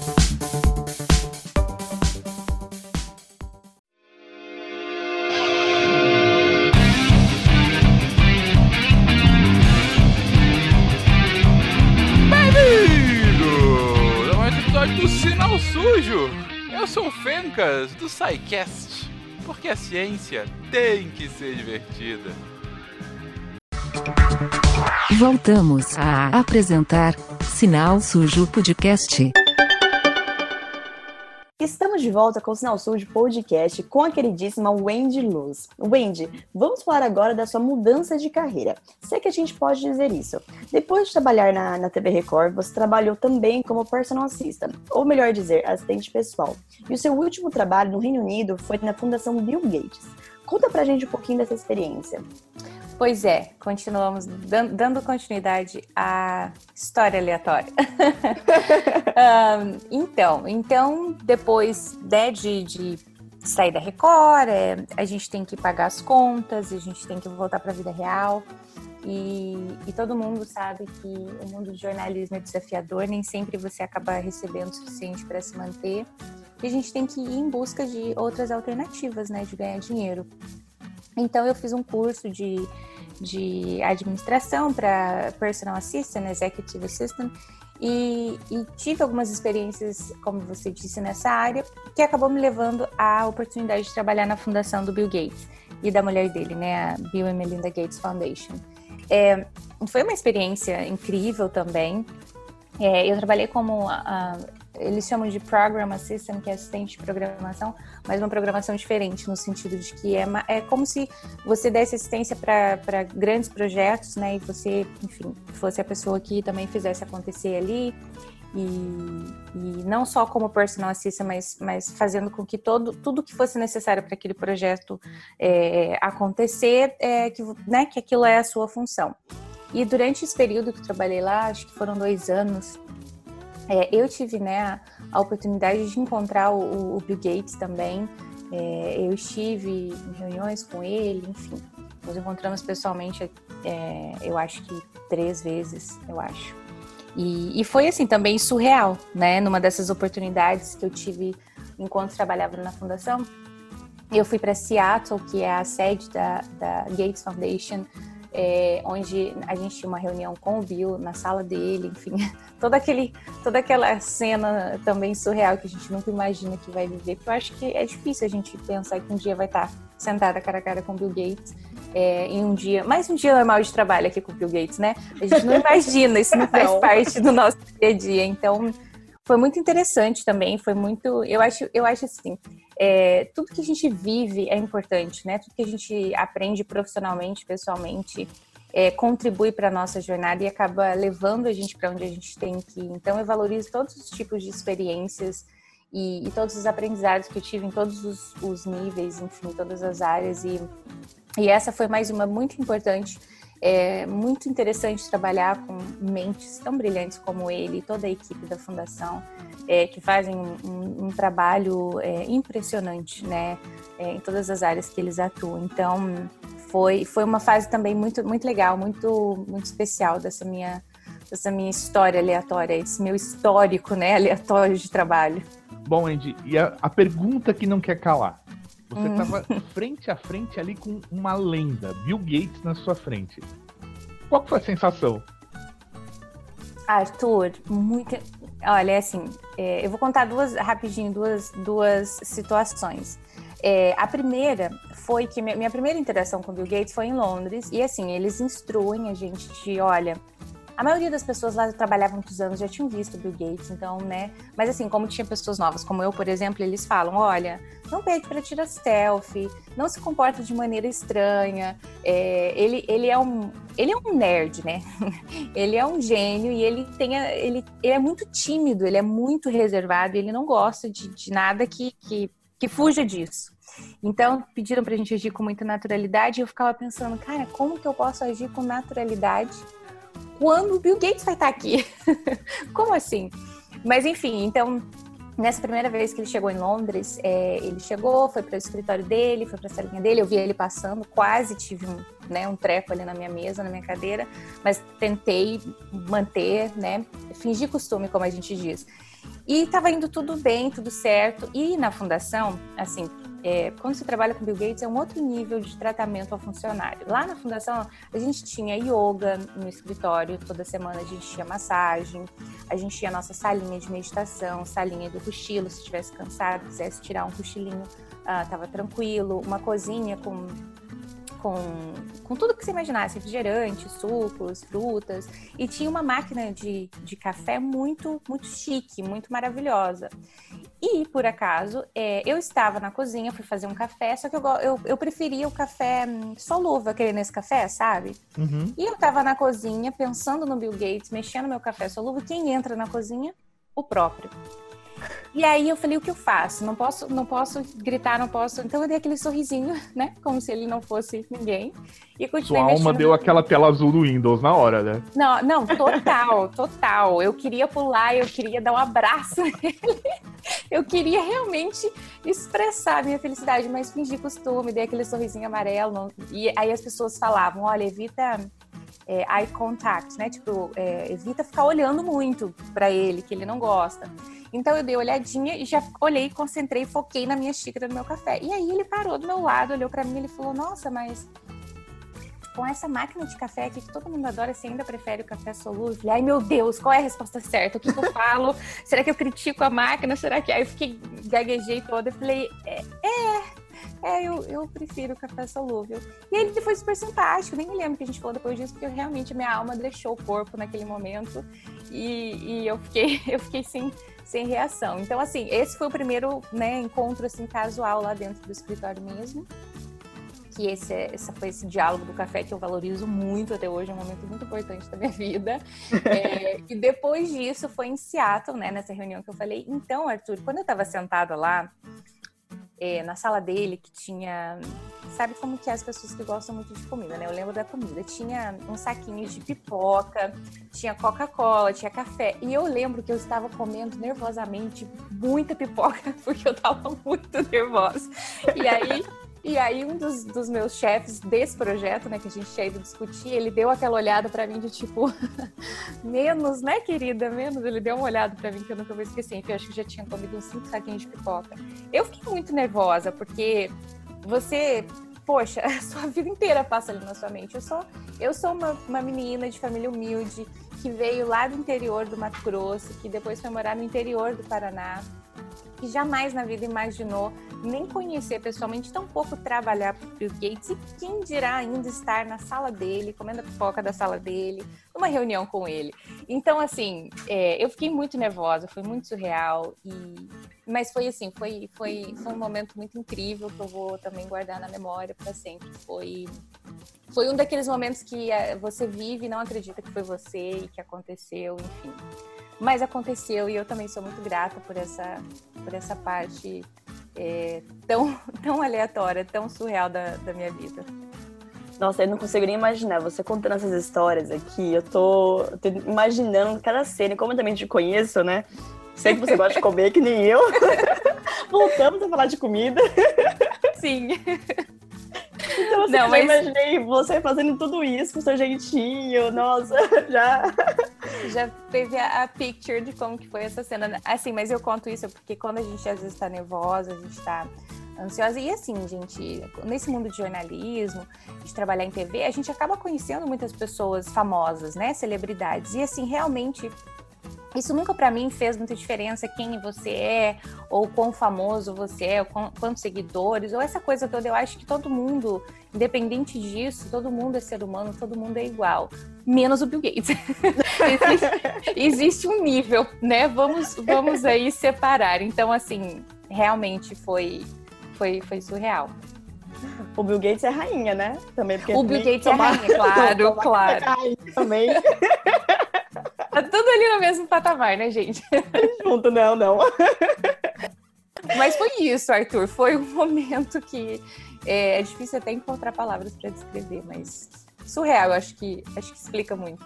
Do SciCast porque a ciência tem que ser divertida. Voltamos a apresentar Sinal Sujo Podcast. Estamos de volta com o Sinal Sul de Podcast com a queridíssima Wendy Luz. Wendy, vamos falar agora da sua mudança de carreira. Sei que a gente pode dizer isso. Depois de trabalhar na, na TV Record, você trabalhou também como personal assistant, ou melhor dizer, assistente pessoal. E o seu último trabalho no Reino Unido foi na Fundação Bill Gates. Conta pra gente um pouquinho dessa experiência. Pois é, continuamos dando continuidade à história aleatória. um, então, então, depois né, de, de sair da Record, é, a gente tem que pagar as contas, a gente tem que voltar para a vida real. E, e, todo mundo sabe que o mundo do jornalismo é desafiador, nem sempre você acaba recebendo o suficiente para se manter. E a gente tem que ir em busca de outras alternativas, né, de ganhar dinheiro. Então eu fiz um curso de, de administração para personal assistant, executive assistant, e, e, tive algumas experiências, como você disse, nessa área, que acabou me levando à oportunidade de trabalhar na fundação do Bill Gates e da mulher dele, né, a Bill and Melinda Gates Foundation. É, foi uma experiência incrível também. É, eu trabalhei como a, eles chamam de Program Assistant, que é assistente de programação, mas uma programação diferente, no sentido de que é, é como se você desse assistência para grandes projetos, né? E você, enfim, fosse a pessoa que também fizesse acontecer ali. E, e não só como personal assistant, mas, mas fazendo com que todo, tudo que fosse necessário para aquele projeto é, acontecer, é, que, né, que aquilo é a sua função. E durante esse período que trabalhei lá, acho que foram dois anos, é, eu tive né, a, a, oportunidade de encontrar o, o Bill Gates também. É, eu estive em reuniões com ele, enfim. Nos encontramos pessoalmente, é, eu acho que três vezes, eu acho. E, e, foi assim também surreal, né? Numa dessas oportunidades que eu tive enquanto trabalhava na fundação, eu fui para Seattle, que é a sede da, da Gates Foundation, é, onde a gente tinha uma reunião com o Bill na sala dele, enfim, toda, aquele, toda aquela cena também surreal que a gente nunca imagina que vai viver, porque eu acho que é difícil a gente pensar que um dia vai estar sentada cara a cara com o Bill Gates é, em um dia, mais um dia normal de trabalho aqui com o Bill Gates, né? A gente não imagina, isso não faz parte do nosso dia a dia, então foi muito interessante também, foi muito, eu acho, eu acho assim, é, tudo que a gente vive é importante, né? Tudo que a gente aprende profissionalmente, pessoalmente, é, contribui para a nossa jornada e acaba levando a gente para onde a gente tem que ir. Então, eu valorizo todos os tipos de experiências e, e todos os aprendizados que eu tive em todos os, os níveis, enfim, todas as áreas. E, e essa foi mais uma muito importante é muito interessante trabalhar com mentes tão brilhantes como ele e toda a equipe da fundação, é, que fazem um, um trabalho é, impressionante, né, é, em todas as áreas que eles atuam. Então, foi, foi uma fase também muito, muito legal, muito, muito especial dessa minha, dessa minha história aleatória, esse meu histórico, né, aleatório de trabalho. Bom, Andy, e a, a pergunta que não quer calar. Você estava hum. frente a frente ali com uma lenda, Bill Gates na sua frente. Qual foi a sensação? Arthur, muito. Olha, é assim, é, eu vou contar duas rapidinho, duas, duas situações. É, a primeira foi que minha, minha primeira interação com o Bill Gates foi em Londres e assim eles instruem a gente de, olha, a maioria das pessoas lá trabalhavam muitos anos, já tinham visto Bill Gates, então, né? Mas assim, como tinha pessoas novas, como eu, por exemplo, eles falam: olha, não pede para tirar selfie, não se comporta de maneira estranha. É, ele, ele, é um, ele é um nerd, né? ele é um gênio e ele tem a, ele, ele é muito tímido, ele é muito reservado, ele não gosta de, de nada que, que, que fuja disso. Então, pediram pra gente agir com muita naturalidade e eu ficava pensando, cara, como que eu posso agir com naturalidade quando o Bill Gates vai estar aqui? Como assim? Mas enfim, então nessa primeira vez que ele chegou em Londres, é, ele chegou, foi para o escritório dele, foi para a salinha dele, eu vi ele passando, quase tive um, né, um treco ali na minha mesa, na minha cadeira, mas tentei manter, né, fingir costume, como a gente diz. E estava indo tudo bem, tudo certo. E na fundação, assim, é, quando você trabalha com Bill Gates, é um outro nível de tratamento ao funcionário. Lá na fundação, a gente tinha yoga no escritório, toda semana a gente tinha massagem, a gente tinha nossa salinha de meditação, salinha do cochilo, se estivesse cansado, quisesse tirar um cochilinho, estava ah, tranquilo, uma cozinha com com, com tudo que você imaginasse, refrigerante, sucos, frutas, e tinha uma máquina de, de café muito, muito chique, muito maravilhosa. E, por acaso, é, eu estava na cozinha, fui fazer um café, só que eu, eu, eu preferia o café hum, solúvel, aquele nesse café, sabe? Uhum. E eu estava na cozinha, pensando no Bill Gates, mexendo no meu café solúvel, quem entra na cozinha? O próprio. E aí eu falei, o que eu faço? Não posso, não posso gritar, não posso. Então eu dei aquele sorrisinho, né? Como se ele não fosse ninguém. E continuei Sua alma deu aquela tela azul do Windows na hora, né? Não, não, total, total. Eu queria pular, eu queria dar um abraço nele. Eu queria realmente expressar a minha felicidade, mas fingi costume, dei aquele sorrisinho amarelo. não- E aí as pessoas falavam, olha, evita é, eye contact, né? Tipo, é, evita ficar olhando muito pra ele, que ele não gosta. Então eu dei olhadinha e já olhei, concentrei, foquei na minha xícara do meu café. E aí ele parou do meu lado, olhou pra mim e falou: Nossa, mas com essa máquina de café aqui que todo mundo adora, você ainda prefere o café solúvel? Ai meu Deus, qual é a resposta certa? O que, que eu falo? Será que eu critico a máquina? Será que. Aí eu fiquei, gaguejei toda e falei: É, é, é, eu, eu prefiro café solúvel. E ele foi super simpático, nem me lembro que a gente falou depois disso, porque realmente minha alma deixou o corpo naquele momento e, e eu fiquei, eu fiquei sem, sem reação. Então, assim, esse foi o primeiro né, encontro assim, casual lá dentro do escritório mesmo. Que esse, é- esse foi esse diálogo do café que eu valorizo muito até hoje, é um momento muito importante da minha vida. É, e depois disso foi em Seattle, né, nessa reunião que eu falei. Então, Arthur, quando eu estava sentada lá, é, na sala dele, que tinha. Sabe como que é as pessoas que gostam muito de comida, né? Eu lembro da comida. Tinha um saquinho de pipoca, tinha Coca-Cola, tinha café. E eu lembro que eu estava comendo nervosamente muita pipoca, porque eu estava muito nervosa. E aí. E aí, um dos, dos meus chefes desse projeto, né, que a gente tinha ido discutir, ele deu aquela olhada pra mim de tipo, menos, né, querida? Menos. Ele deu uma olhada pra mim que eu nunca vou esquecer. Enfim, eu acho que já tinha comido uns cinco saquinhos de pipoca. Eu fiquei muito nervosa, porque você, poxa, a sua vida inteira passa ali na sua mente. Eu sou, eu sou uma, uma menina de família humilde, que veio lá do interior do Mato Grosso, que depois foi morar no interior do Paraná, que jamais na vida imaginou nem conhecer pessoalmente, tampouco trabalhar para Bill Gates, e quem dirá ainda estar na sala dele, comendo a pipoca da sala dele, numa reunião com ele. Então, assim, é, eu fiquei muito nervosa, foi muito surreal, e... mas foi assim, foi, foi, foi um momento muito incrível que eu vou também guardar na memória para sempre. Foi, foi um daqueles momentos que é, você vive e não acredita que foi você e que aconteceu, enfim. Mas aconteceu e eu também sou muito grata por essa, por essa parte é, tão, tão aleatória, tão surreal da, da minha vida. Nossa, eu não consigo nem imaginar. Você contando essas histórias aqui, eu tô, eu tô imaginando cada cena. E como eu também te conheço, né? Sei que você gosta de comer, que nem eu. Voltamos a falar de comida. Sim. Então, assim, Não, mas- imaginei você fazendo tudo isso com seu jeitinho. Nossa, já. Já teve a, a picture de como que foi essa cena. Assim, mas eu conto isso porque quando a gente às vezes tá nervosa, a gente tá ansiosa. E assim, gente, nesse mundo de jornalismo, de trabalhar em TV, a gente acaba conhecendo muitas pessoas famosas, né? Celebridades. E assim, realmente. Isso nunca pra mim fez muita diferença quem você é, ou quão famoso você é, ou quantos seguidores, ou essa coisa toda. Eu acho que todo mundo, independente disso, todo mundo é ser humano, todo mundo é igual. Menos o Bill Gates. existe, existe um nível, né? Vamos, vamos aí separar. Então, assim, realmente foi, foi, foi surreal. O Bill Gates é rainha, né? Também porque O Bill Gates é tomar- rainha, claro, claro. é rainha também. Tá tudo ali no mesmo patamar, né, gente? Junto, não, não. Mas foi isso, Arthur. Foi um momento que é, é difícil até encontrar palavras para descrever, mas surreal, acho que acho que explica muito.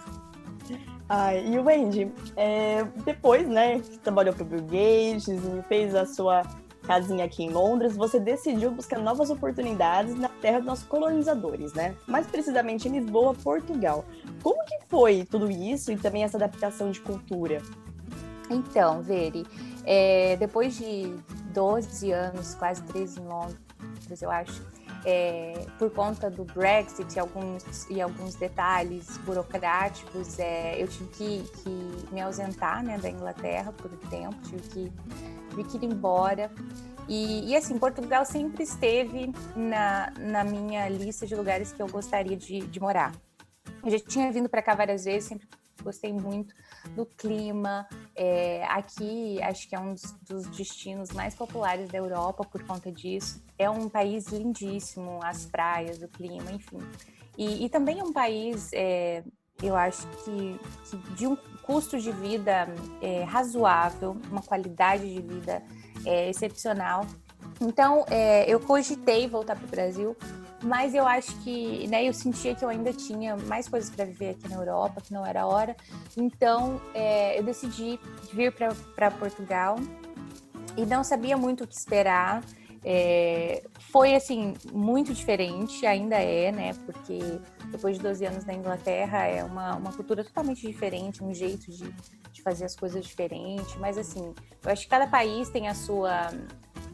Ai, e o Wendy, é, depois, né, que trabalhou para o Bill Gates e fez a sua casinha aqui em Londres, você decidiu buscar novas oportunidades na terra dos nossos colonizadores, né? Mais precisamente em Lisboa, Portugal. Como que foi tudo isso e também essa adaptação de cultura? Então, Veri, é, depois de 12 anos, quase 13 em Londres, eu acho, é, por conta do Brexit e alguns, e alguns detalhes burocráticos, é, eu tive que, que me ausentar né, da Inglaterra por um tempo, tive que, tive que ir embora. E, e, assim, Portugal sempre esteve na, na minha lista de lugares que eu gostaria de, de morar. Eu já tinha vindo para cá várias vezes, sempre gostei muito do clima. É, aqui, acho que é um dos, dos, destinos mais populares da Europa por conta disso. É um país lindíssimo, as praias, o clima, enfim. E, e também é um país, é, eu acho que, que, de um custo de vida é, razoável, uma qualidade de vida é, excepcional. Então, é, eu cogitei voltar para o Brasil mas eu acho que, né, eu sentia que eu ainda tinha mais coisas para viver aqui na Europa, que não era hora. Então, é, eu decidi vir para Portugal e não sabia muito o que esperar. É, foi assim muito diferente, ainda é, né? Porque depois de 12 anos na Inglaterra é uma, uma cultura totalmente diferente, um jeito de, de fazer as coisas diferente. Mas assim, eu acho que cada país tem a sua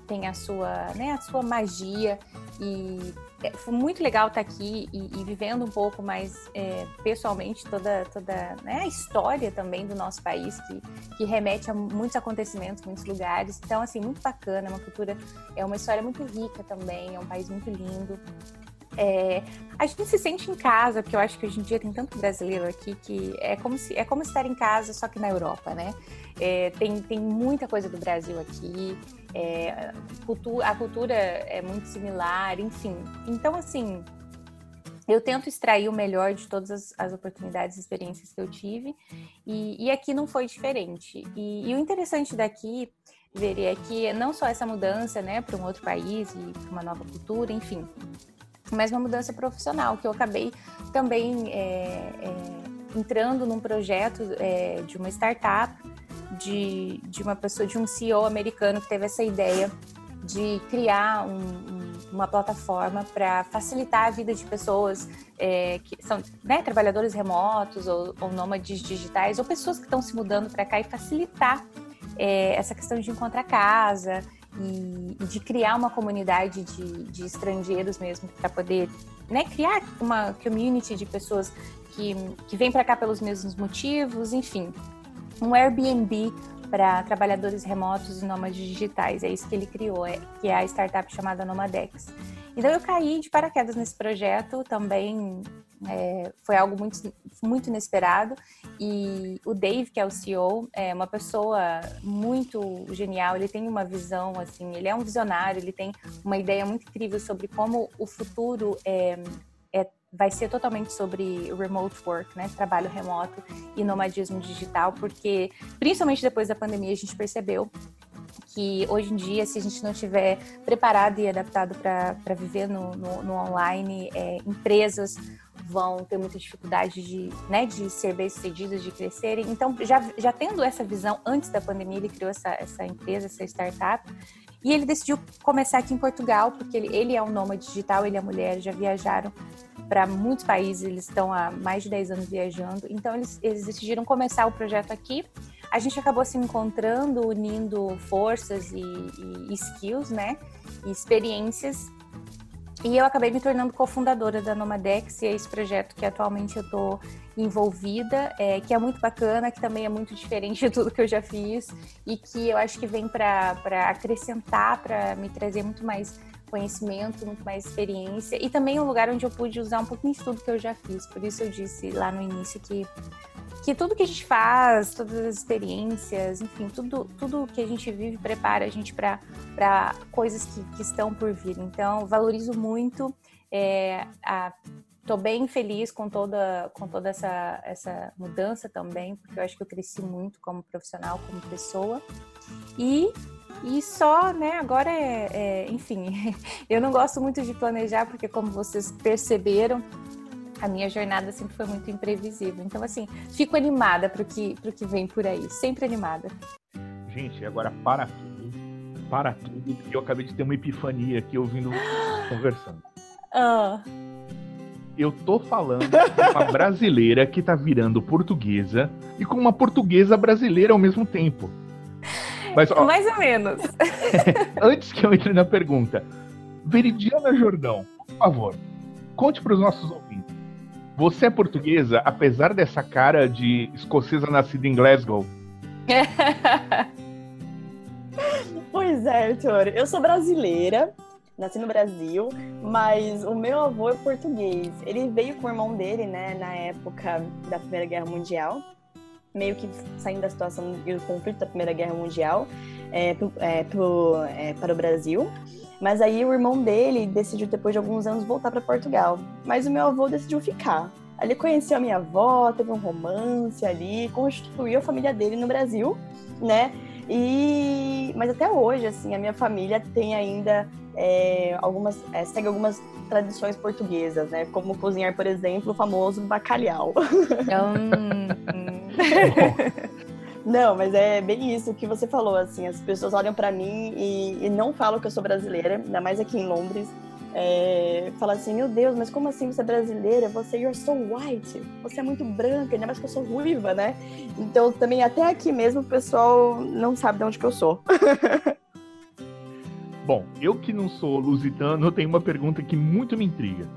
tem a sua, né, a sua magia e foi muito legal estar aqui e, e vivendo um pouco mais é, pessoalmente toda, toda né, a história também do nosso país, que, que remete a muitos acontecimentos, muitos lugares. Então, assim, muito bacana, é uma cultura, é uma história muito rica também, é um país muito lindo. É, a gente se sente em casa, porque eu acho que hoje em dia tem tanto brasileiro aqui que é como, se, é como estar em casa, só que na Europa, né? É, tem, tem muita coisa do Brasil aqui, é, cultura, a cultura é muito similar, enfim. Então, assim, eu tento extrair o melhor de todas as, as oportunidades e experiências que eu tive, e, e aqui não foi diferente. E, e, o interessante daqui, ver é que não só essa mudança né, para um outro país e para uma nova cultura, enfim, mas uma mudança profissional, que eu acabei também é, é, entrando num projeto é, de uma startup de, de uma pessoa, de um CEO americano que teve essa ideia de criar um, um, uma plataforma para facilitar a vida de pessoas é, que são né, trabalhadores remotos ou, ou, nômades digitais ou pessoas que estão se mudando para cá e facilitar é, essa questão de encontrar casa e, e de criar uma comunidade de, de estrangeiros mesmo para poder né, criar uma community de pessoas que, que vêm para cá pelos mesmos motivos, enfim um Airbnb para trabalhadores remotos e nômades digitais. É isso que ele criou, é, que é a startup chamada Nomadex. Então eu caí de paraquedas nesse projeto, também é, foi algo muito, muito inesperado. E o Dave, que é o CEO, é uma pessoa muito genial. Ele tem uma visão, assim, ele é um visionário, ele tem uma ideia muito incrível sobre como o futuro é, vai ser totalmente sobre remote work, né, trabalho remoto e nomadismo digital, porque principalmente depois da pandemia a gente percebeu que hoje em dia, se a gente não estiver preparado e adaptado para viver no, no, no online, é, empresas vão ter muita dificuldade de, né, de ser bem-sucedidas, de crescerem. Então, já, já tendo essa visão antes da pandemia, ele criou essa, essa empresa, essa startup, e ele decidiu começar aqui em Portugal, porque ele, ele é um nômade digital, ele é mulher, já viajaram para muitos países, eles estão há mais de 10 anos viajando. Então, eles, eles decidiram começar o projeto aqui. A gente acabou se encontrando, unindo forças e, e skills, né? E experiências. E eu acabei me tornando cofundadora da Nomadex, e é esse projeto que atualmente eu estou envolvida, é, que é muito bacana, que também é muito diferente de tudo que eu já fiz, e que eu acho que vem para acrescentar, para me trazer muito mais conhecimento, muito mais experiência e também um lugar onde eu pude usar um pouquinho de tudo que eu já fiz. Por isso eu disse lá no início que que tudo que a gente faz, todas as experiências, enfim, tudo, tudo que a gente vive prepara a gente para coisas que, que estão por vir. Então, valorizo muito. É, a, tô bem feliz com toda, com toda essa, essa mudança também, porque eu acho que eu cresci muito como profissional, como pessoa. E e só, né, agora é, é, enfim, eu não gosto muito de planejar, porque como vocês perceberam, a minha jornada sempre foi muito imprevisível. Então, assim, fico animada para o que, que vem por aí, sempre animada. Gente, agora para tudo, para tudo, porque eu acabei de ter uma epifania aqui ouvindo conversando. Ah. Eu tô falando com uma brasileira que tá virando portuguesa e com uma portuguesa brasileira ao mesmo tempo. Mas, ó, Mais ou menos. antes que eu entre na pergunta, Veridiana Jordão, por favor, conte para os nossos. Você é portuguesa, apesar dessa cara de escocesa nascida em Glasgow? pois é, Arthur. Eu sou brasileira, nasci no Brasil, mas o meu avô é português. Ele veio com o irmão dele, né, na época da Primeira Guerra Mundial, meio que saindo da situação do conflito da Primeira Guerra Mundial é, pro, é, pro, é, para o Brasil. Mas aí o irmão dele decidiu, depois de alguns anos, voltar para Portugal. Mas o meu avô decidiu ficar. Ele conheceu a minha avó, teve um romance ali, constituiu a família dele no Brasil, né? E mas até hoje, assim, a minha família tem ainda é, algumas é, segue algumas tradições portuguesas, né? Como cozinhar, por exemplo, o famoso bacalhau. Não, mas é bem isso que você falou, assim, as pessoas olham para mim e, e, não falam que eu sou brasileira, ainda mais aqui em Londres. É, fala assim, meu Deus, mas como assim você é brasileira? Você, you're so white, você é muito branca, ainda mais que eu sou ruiva, né? Então também até aqui mesmo o pessoal não sabe de onde que eu sou. Bom, eu que não sou lusitano, tenho uma pergunta que muito me intriga.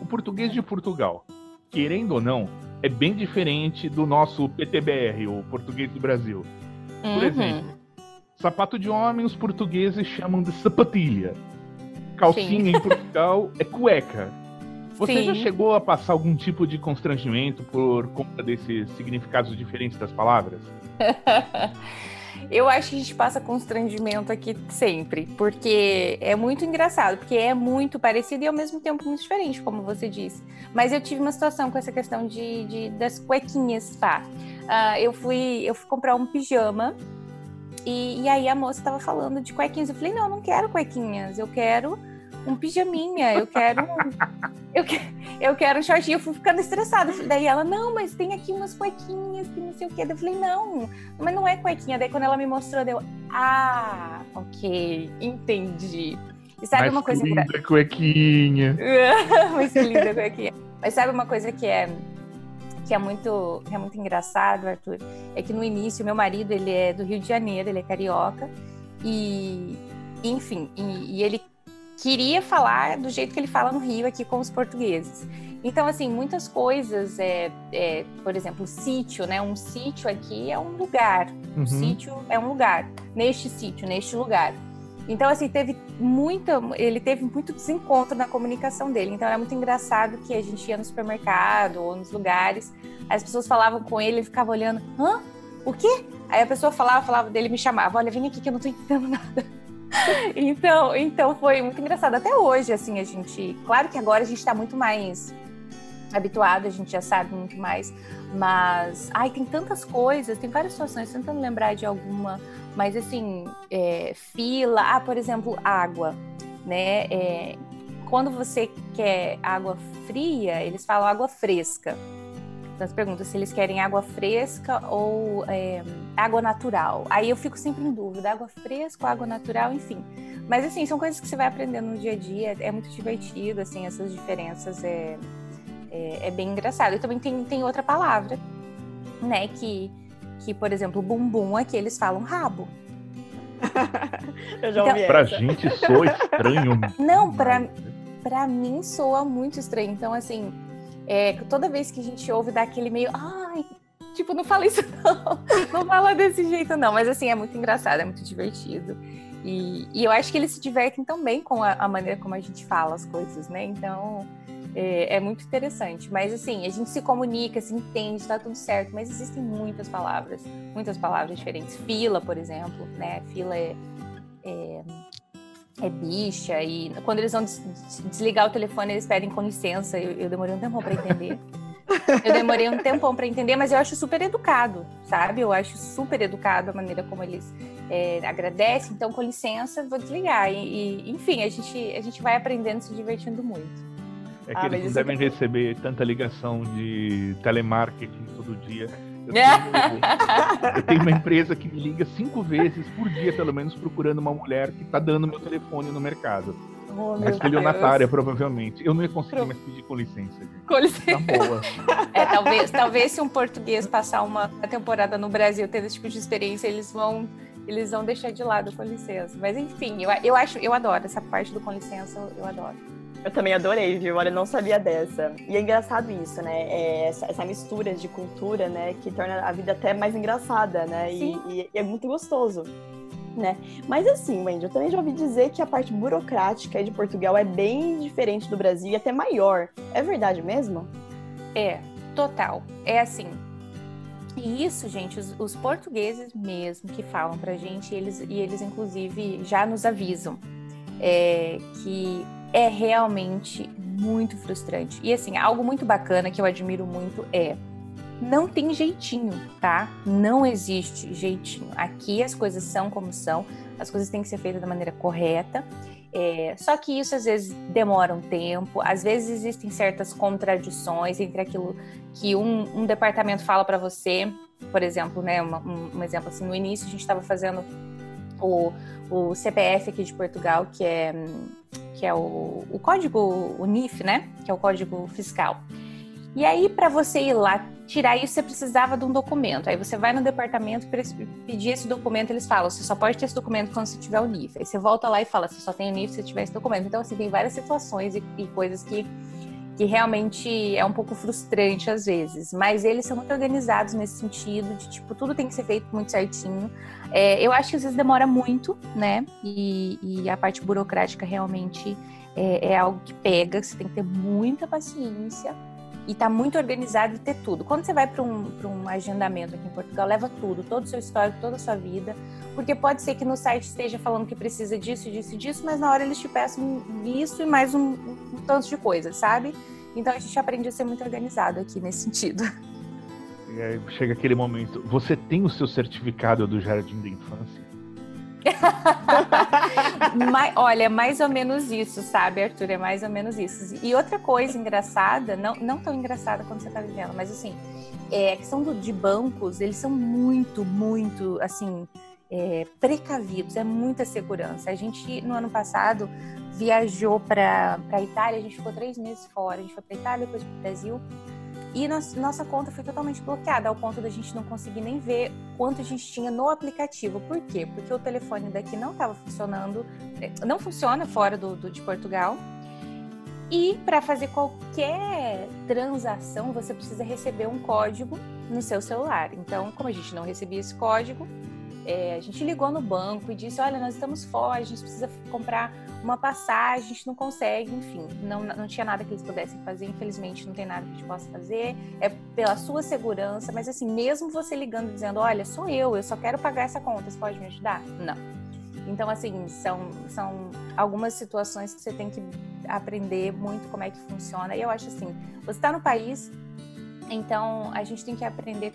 O português de Portugal, querendo ou não, é bem diferente do nosso PTBR, o português do Brasil. Por uhum. exemplo, sapato de homem os portugueses chamam de sapatilha. Calcinha Sim. em Portugal é cueca. Você Sim. já chegou a passar algum tipo de constrangimento por conta desses significados diferentes das palavras? Eu acho que a gente passa constrangimento aqui sempre, porque é muito engraçado, porque é muito parecido e ao mesmo tempo muito diferente, como você disse. Mas eu tive uma situação com essa questão de, de das cuequinhas, tá? Uh, eu, fui, eu fui comprar um pijama e, e aí a moça estava falando de cuequinhas. Eu falei, não, eu não quero cuequinhas, eu quero um pijaminha, eu quero. eu, que, eu quero um shortinho. Eu fui ficando estressada. Daí ela, não, mas tem aqui umas cuequinhas que não sei o quê. Eu falei, não, mas não é cuequinha. Daí quando ela me mostrou, deu, ah, ok, entendi. E sabe mas uma coisa. Linda cuequinha. mas que linda cuequinha. Mas sabe uma coisa que é que é muito que é muito engraçado, Arthur, é que no início meu marido ele é do Rio de Janeiro, ele é carioca e enfim, e, e ele queria falar do jeito que ele fala no Rio aqui com os portugueses. Então, assim, muitas coisas, é, é, por exemplo, sítio, né? Um sítio aqui é um lugar. Uhum. Um sítio é um lugar. Neste sítio, neste lugar. Então, assim, teve muita. Ele teve muito desencontro na comunicação dele. Então, era muito engraçado que a gente ia no supermercado ou nos lugares, as pessoas falavam com ele, ele ficava olhando, hã? O quê? Aí a pessoa falava, falava dele, me chamava, olha, vem aqui que eu não tô entendendo nada. então, então foi muito engraçado. Até hoje, assim, a gente. Claro que agora a gente está muito mais habituado, a gente já sabe muito mais, mas ai, tem tantas coisas, tem várias situações, tentando lembrar de alguma, mas assim, é, fila, ah, por exemplo, água, né? É, quando você quer água fria, eles falam água fresca. Então, perguntas se eles querem água fresca ou é, água natural. Aí eu fico sempre em dúvida, água fresca ou água natural, enfim. Mas assim, são coisas que você vai aprendendo no dia a dia, é muito divertido, assim, essas diferenças é, é, é bem engraçado. E também tem, tem outra palavra, né, que, que, por exemplo, bumbum aqui eles falam rabo. eu já ouvi então, Pra gente soa estranho. Não, pra, pra mim soa muito estranho. Então, assim, é, toda vez que a gente ouve dá aquele meio, ai, tipo, não fala isso não, não fala desse jeito não, mas assim, é muito engraçado, é muito divertido. E, e eu acho que eles se divertem também com a, a, maneira como a gente fala as coisas, né? Então, é, é, muito interessante. Mas assim, a gente se comunica, se entende, tá tudo certo, mas existem muitas palavras, muitas palavras diferentes. Fila, por exemplo, né? Fila é, é é bicha, e quando eles vão des desligar o telefone, eles pedem com licença. Eu, eu demorei um tempão para entender. eu demorei um tempão para entender, mas eu acho super educado, sabe? Eu acho super educado a maneira como eles é, agradecem. Então, com licença, vou desligar. E, e, enfim, a gente, a gente vai aprendendo, se divertindo muito. É que ah, eles não devem é... receber tanta ligação de telemarketing todo dia eu tenho, eu tenho, uma empresa que me liga cinco vezes por dia, pelo menos, procurando uma mulher que tá dando meu telefone no mercado. Oh, uma estelionatária, provavelmente. Eu não ia conseguir Pro... mais pedir com licença. Gente. Com licença. Tá boa. É, talvez, talvez se um português passar uma temporada no Brasil tendo esse tipo de experiência, eles vão eles vão deixar de lado com licença. Mas enfim, eu, eu acho, eu adoro essa parte do com licença, eu adoro. Eu também adorei, viu? Olha, não sabia dessa. E é engraçado isso, né? É essa, essa, mistura de cultura, né? Que torna a vida até mais engraçada, né? E, e, e, é muito gostoso. né? Mas assim, Wendy, eu também já ouvi dizer que a parte burocrática de Portugal é bem diferente do Brasil e até maior. É verdade mesmo? É, total. É assim. E isso, gente, os, os portugueses mesmo que falam pra gente, eles, e eles inclusive já nos avisam é, que é realmente muito frustrante. E assim, algo muito bacana que eu admiro muito é não tem jeitinho, tá? Não existe jeitinho. Aqui as coisas são como são, as coisas têm que ser feitas da maneira correta. É, só que isso às vezes demora um tempo, às vezes existem certas contradições entre aquilo que um, um departamento fala para você, por exemplo, né, um, um, exemplo assim, no início a gente estava fazendo o, o CPF aqui de Portugal, que é, que é o, o código, o NIF, né, que é o código fiscal. E aí, para você ir lá tirar isso, você precisava de um documento. Aí você vai no departamento pedir esse documento, eles falam, você só pode ter esse documento quando você tiver o NIF. Aí você volta lá e fala, você só tem o NIF se tiver esse documento. Então, assim, tem várias situações e, e coisas que, que realmente é um pouco frustrante às vezes. Mas eles são muito organizados nesse sentido, de, tipo, tudo tem que ser feito muito certinho. É, eu acho que às vezes demora muito, né? E, e a parte burocrática realmente é, é algo que pega, você tem que ter muita paciência e tá muito organizado e ter tudo. Quando você vai para um, um agendamento aqui em Portugal, leva tudo, todo o seu histórico, toda a sua vida, porque pode ser que no site esteja falando que precisa disso, disso e disso, mas na hora eles te peçam isso e mais um, um tanto de coisa, sabe? Então a gente aprende a ser muito organizado aqui nesse sentido. E aí chega aquele momento, você tem o seu certificado do Jardim da Infância? Mas, olha, mais ou menos isso, sabe, Arthur? É mais ou menos isso. E outra coisa engraçada, não, não tão engraçada quando você está vivendo, mas assim, é, a questão do, de bancos, eles são muito, muito, assim, é, precavidos, é muita segurança. A gente, no ano passado, viajou para a Itália, a gente ficou três meses fora, a gente foi para Itália, depois para o Brasil. E nossa conta foi totalmente bloqueada, ao ponto da gente não conseguir nem ver quanto a gente tinha no aplicativo. Por quê? Porque o telefone daqui não estava funcionando, é, não funciona fora do, do de Portugal. E para fazer qualquer transação, você precisa receber um código no seu celular. Então, como a gente não recebia esse código, é, a gente ligou no banco e disse: Olha, nós estamos fora, a gente precisa comprar uma passagem, a gente não consegue, enfim, não, não tinha nada que eles pudessem fazer, infelizmente não tem nada que a gente possa fazer, é pela sua segurança, mas assim, mesmo você ligando dizendo: Olha, sou eu, eu só quero pagar essa conta, você pode me ajudar? Não. Então, assim, são, são algumas situações que você tem que aprender muito como é que funciona. E eu acho assim: você está no país, então a gente tem que aprender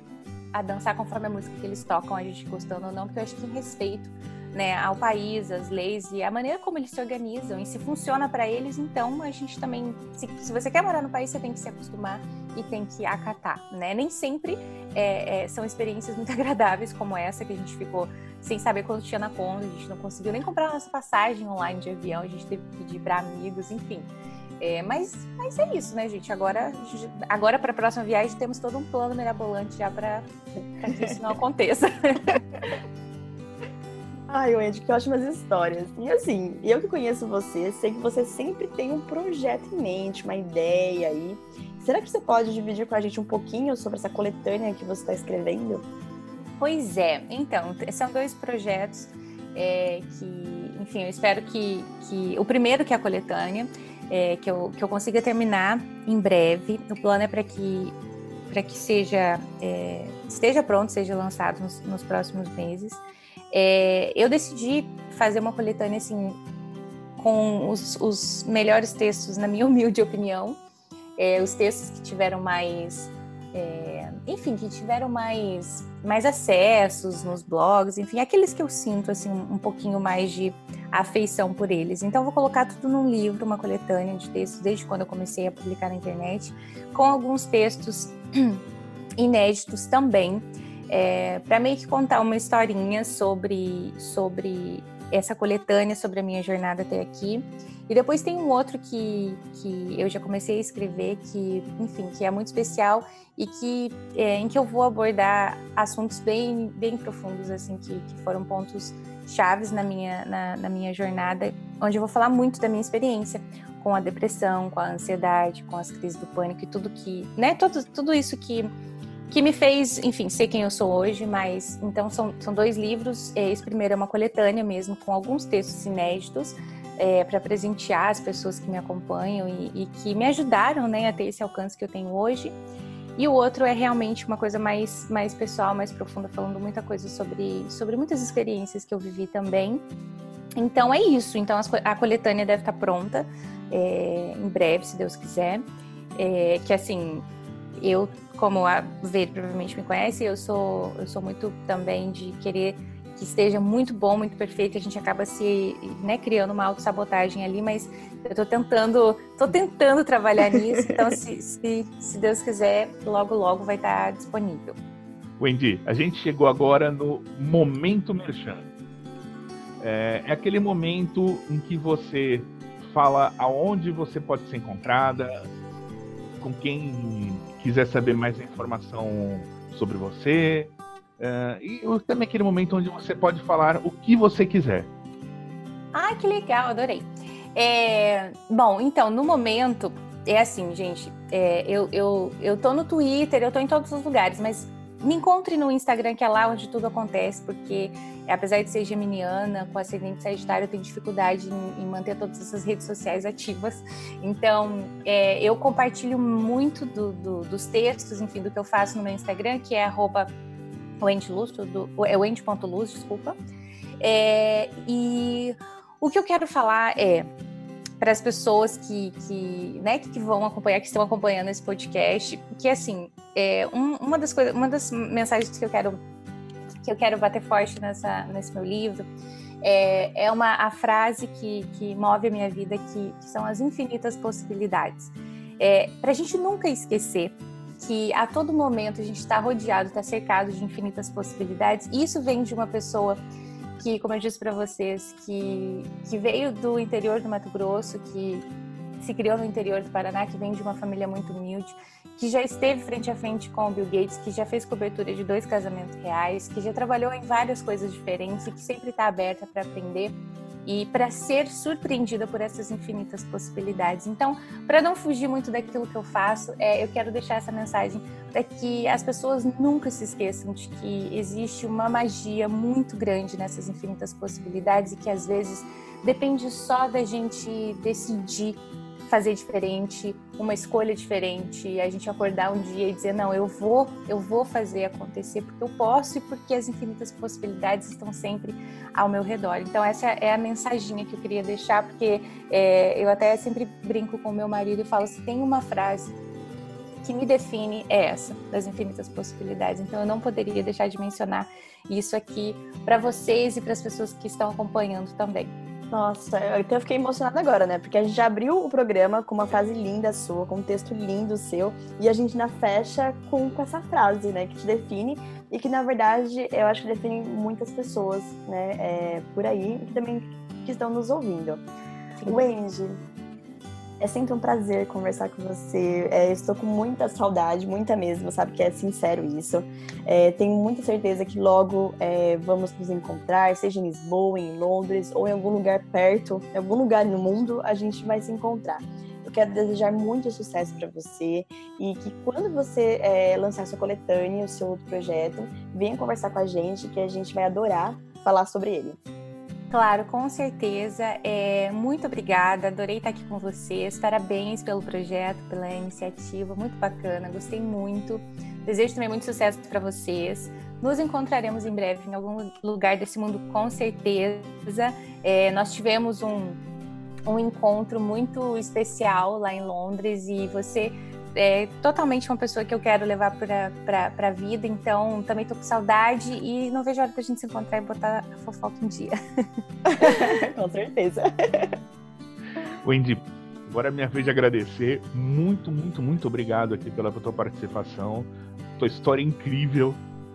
a dançar conforme a música que eles tocam, a gente gostando ou não, porque eu acho que em respeito né, ao país, às leis e a maneira como eles se organizam. E se funciona para eles, então a gente também, se, se, você quer morar no país, você tem que se acostumar e tem que acatar, né? Nem sempre é, é, são experiências muito agradáveis como essa que a gente ficou sem saber quanto tinha na conta, a gente não conseguiu nem comprar a nossa passagem online de avião, a gente teve que pedir para amigos, enfim. É, mas, mas é isso, né, gente? Agora, agora para a próxima viagem, temos todo um plano mirabolante já para que isso não aconteça. Ai, Wendy, que ótimas histórias. E assim, eu que conheço você, sei que você sempre tem um projeto em mente, uma ideia aí. Será que você pode dividir com a gente um pouquinho sobre essa coletânea que você está escrevendo? Pois é. Então, são dois projetos é, que, enfim, eu espero que, que... O primeiro que é a coletânea, é, que, eu, que eu consiga terminar em breve. O plano é para que para que seja é, esteja pronto, seja lançado nos, nos próximos meses. É, eu decidi fazer uma coletânea assim com os, os melhores textos, na minha humilde opinião, é, os textos que tiveram mais é, enfim, que tiveram mais, mais acessos nos blogs, enfim, aqueles que eu sinto assim um pouquinho mais de afeição por eles. Então vou colocar tudo num livro, uma coletânea de textos desde quando eu comecei a publicar na internet, com alguns textos inéditos também, é, para meio que contar uma historinha sobre sobre essa coletânea, sobre a minha jornada até aqui. E depois tem um outro que, que eu já comecei a escrever, que, enfim, que é muito especial e que é, em que eu vou abordar assuntos bem, bem profundos, assim, que, que foram pontos chaves na minha, na, na minha jornada, onde eu vou falar muito da minha experiência com a depressão, com a ansiedade, com as crises do pânico e tudo que, né, tudo, tudo isso que que me fez, enfim, ser quem eu sou hoje, mas então são, são dois livros. Esse primeiro é uma coletânea mesmo, com alguns textos inéditos, é, para presentear as pessoas que me acompanham e, e, que me ajudaram né, a ter esse alcance que eu tenho hoje. E o outro é realmente uma coisa mais, mais pessoal, mais profunda, falando muita coisa sobre, sobre muitas experiências que eu vivi também. Então é isso. Então a coletânea deve estar pronta é, em breve, se Deus quiser. É, que assim, eu, como a Ver provavelmente me conhece, eu sou, eu sou muito também de querer que esteja muito bom, muito perfeito, a gente acaba se né, criando uma autossabotagem ali, mas eu estou tentando, tô tentando trabalhar nisso, então se, se, se, Deus quiser, logo logo vai estar disponível. Wendy, a gente chegou agora no momento merchan. É, é aquele momento em que você fala aonde você pode ser encontrada, com quem quiser saber mais informação sobre você, Uh, e também aquele momento onde você pode falar o que você quiser. Ah, que legal, adorei. É, bom, então, no momento, é assim, gente, é, eu, eu, eu tô no Twitter, eu tô em todos os lugares, mas me encontre no Instagram, que é lá onde tudo acontece, porque apesar de ser geminiana, com ascendente sagitário, eu tenho dificuldade em, em, manter todas essas redes sociais ativas. Então, é, eu compartilho muito do, do, dos textos, enfim, do que eu faço no meu Instagram, que é arroba o Ente Luz, tudo, é o Ente.luz, desculpa. É, e o que eu quero falar é para as pessoas que, que, né, que vão acompanhar, que estão acompanhando esse podcast, que assim, é, um, uma das coisas, uma das mensagens que eu quero que eu quero bater forte nessa, nesse meu livro é, é uma a frase que, que move a minha vida, que, que são as infinitas possibilidades. É, para a gente nunca esquecer que a todo momento a gente está rodeado, está cercado de infinitas possibilidades. E isso vem de uma pessoa que, como eu disse para vocês, que, que veio do interior do Mato Grosso, que se criou no interior do Paraná, que vem de uma família muito humilde, que já esteve frente a frente com o Bill Gates, que já fez cobertura de dois casamentos reais, que já trabalhou em várias coisas diferentes e que sempre está aberta para aprender e para ser surpreendida por essas infinitas possibilidades. Então, para não fugir muito daquilo que eu faço, é, eu quero deixar essa mensagem para que as pessoas nunca se esqueçam de que existe uma magia muito grande nessas infinitas possibilidades e que às vezes depende só da gente decidir fazer diferente, uma escolha diferente, a gente acordar um dia e dizer não, eu vou, eu vou fazer acontecer porque eu posso e porque as infinitas possibilidades estão sempre ao meu redor. Então essa é a mensaginha que eu queria deixar, porque é, eu até sempre brinco com meu marido e falo se tem uma frase que me define é essa, das infinitas possibilidades. Então eu não poderia deixar de mencionar isso aqui para vocês e para as pessoas que estão acompanhando também. Nossa, eu até fiquei emocionada agora, né? Porque a gente já abriu o programa com uma frase linda sua, com um texto lindo seu, e a gente na fecha com, com essa frase, né? Que te define e que, na verdade, eu acho que define muitas pessoas, né? É, por aí, e que também que estão nos ouvindo. Sim. Wendy, é sempre um prazer conversar com você. É, estou com muita saudade, muita mesmo, sabe que é sincero isso. É, tenho muita certeza que logo é, vamos nos encontrar, seja em Lisboa, em Londres ou em algum lugar perto, em algum lugar no mundo, a gente vai se encontrar. Eu quero desejar muito sucesso para você e que quando você é, lançar sua coletânea, o seu outro projeto, venha conversar com a gente, que a gente vai adorar falar sobre ele. Claro, com certeza. É, muito obrigada, adorei estar aqui com vocês. Parabéns pelo projeto, pela iniciativa, muito bacana, gostei muito. Desejo também muito sucesso para vocês. Nos encontraremos em breve em algum lugar desse mundo, com certeza. É, nós tivemos um, um encontro muito especial lá em Londres e você é totalmente uma pessoa que eu quero levar para a vida, então também tô com saudade e não vejo a hora da gente se encontrar e botar a fofoca em dia. com certeza. Wendy, agora é minha vez de agradecer. Muito, muito, muito obrigado aqui pela tua participação. Tua história é incrível,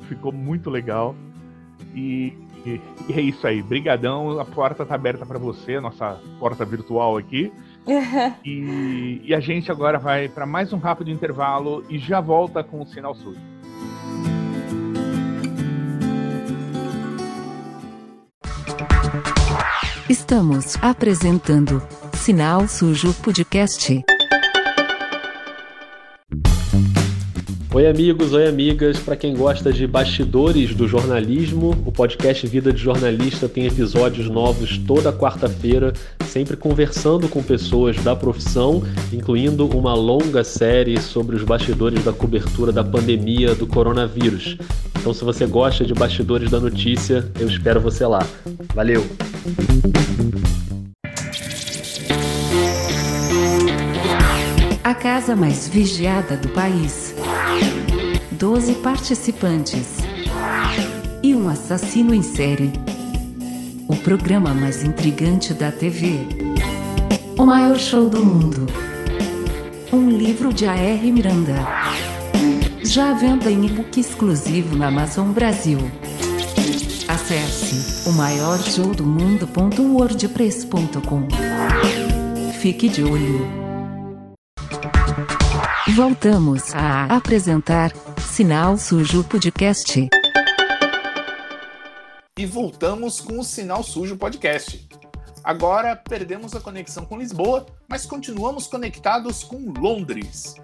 ficou muito legal. E, e, e é isso aí. Brigadão, a porta tá aberta para você, nossa porta virtual aqui. E, e a gente agora vai para mais um rápido intervalo e já volta com o sinal sujo. Estamos apresentando Sinal Sujo Podcast. Oi, amigos, oi, amigas. Para quem gosta de bastidores do jornalismo, o podcast Vida de Jornalista tem episódios novos toda quarta-feira, sempre conversando com pessoas da profissão, incluindo uma longa série sobre os bastidores da cobertura da pandemia do coronavírus. Então, se você gosta de bastidores da notícia, eu espero você lá. Valeu! A casa mais vigiada do país. 12 participantes. E um assassino em série. O programa mais intrigante da TV. O maior show do mundo. Um livro de A.R. Miranda. Já à venda em e-book exclusivo na Amazon Brasil. Acesse o maior show do mundo.wordpress.com. Fique de olho. Voltamos a apresentar Sinal Sujo Podcast. E voltamos com o Sinal Sujo Podcast. Agora perdemos a conexão com Lisboa, mas continuamos conectados com Londres.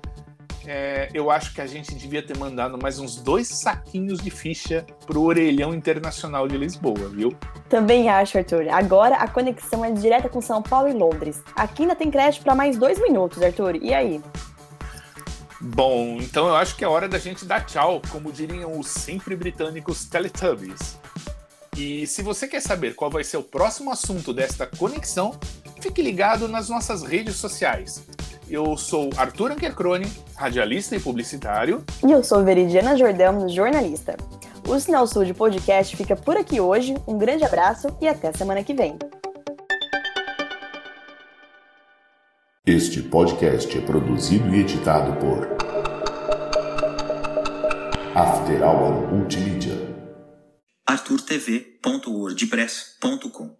É, eu acho que a gente devia ter mandado mais uns dois saquinhos de ficha pro Orelhão Internacional de Lisboa, viu? Também acho, Arthur. Agora a conexão é direta com São Paulo e Londres. Aqui ainda tem crédito para mais dois minutos, Arthur. E aí? Bom, então eu acho que é hora da gente dar tchau, como diriam os sempre britânicos Teletubbies. E se você quer saber qual vai ser o próximo assunto desta conexão, fique ligado nas nossas redes sociais. Eu sou Arthur Ankercrone, radialista e publicitário. E eu sou Veridiana Jordão, jornalista. O Sinal Sul de Podcast fica por aqui hoje. Um grande abraço e até semana que vem. Este podcast é produzido e editado por After Hour Multimídia. arturtv.wordpress.com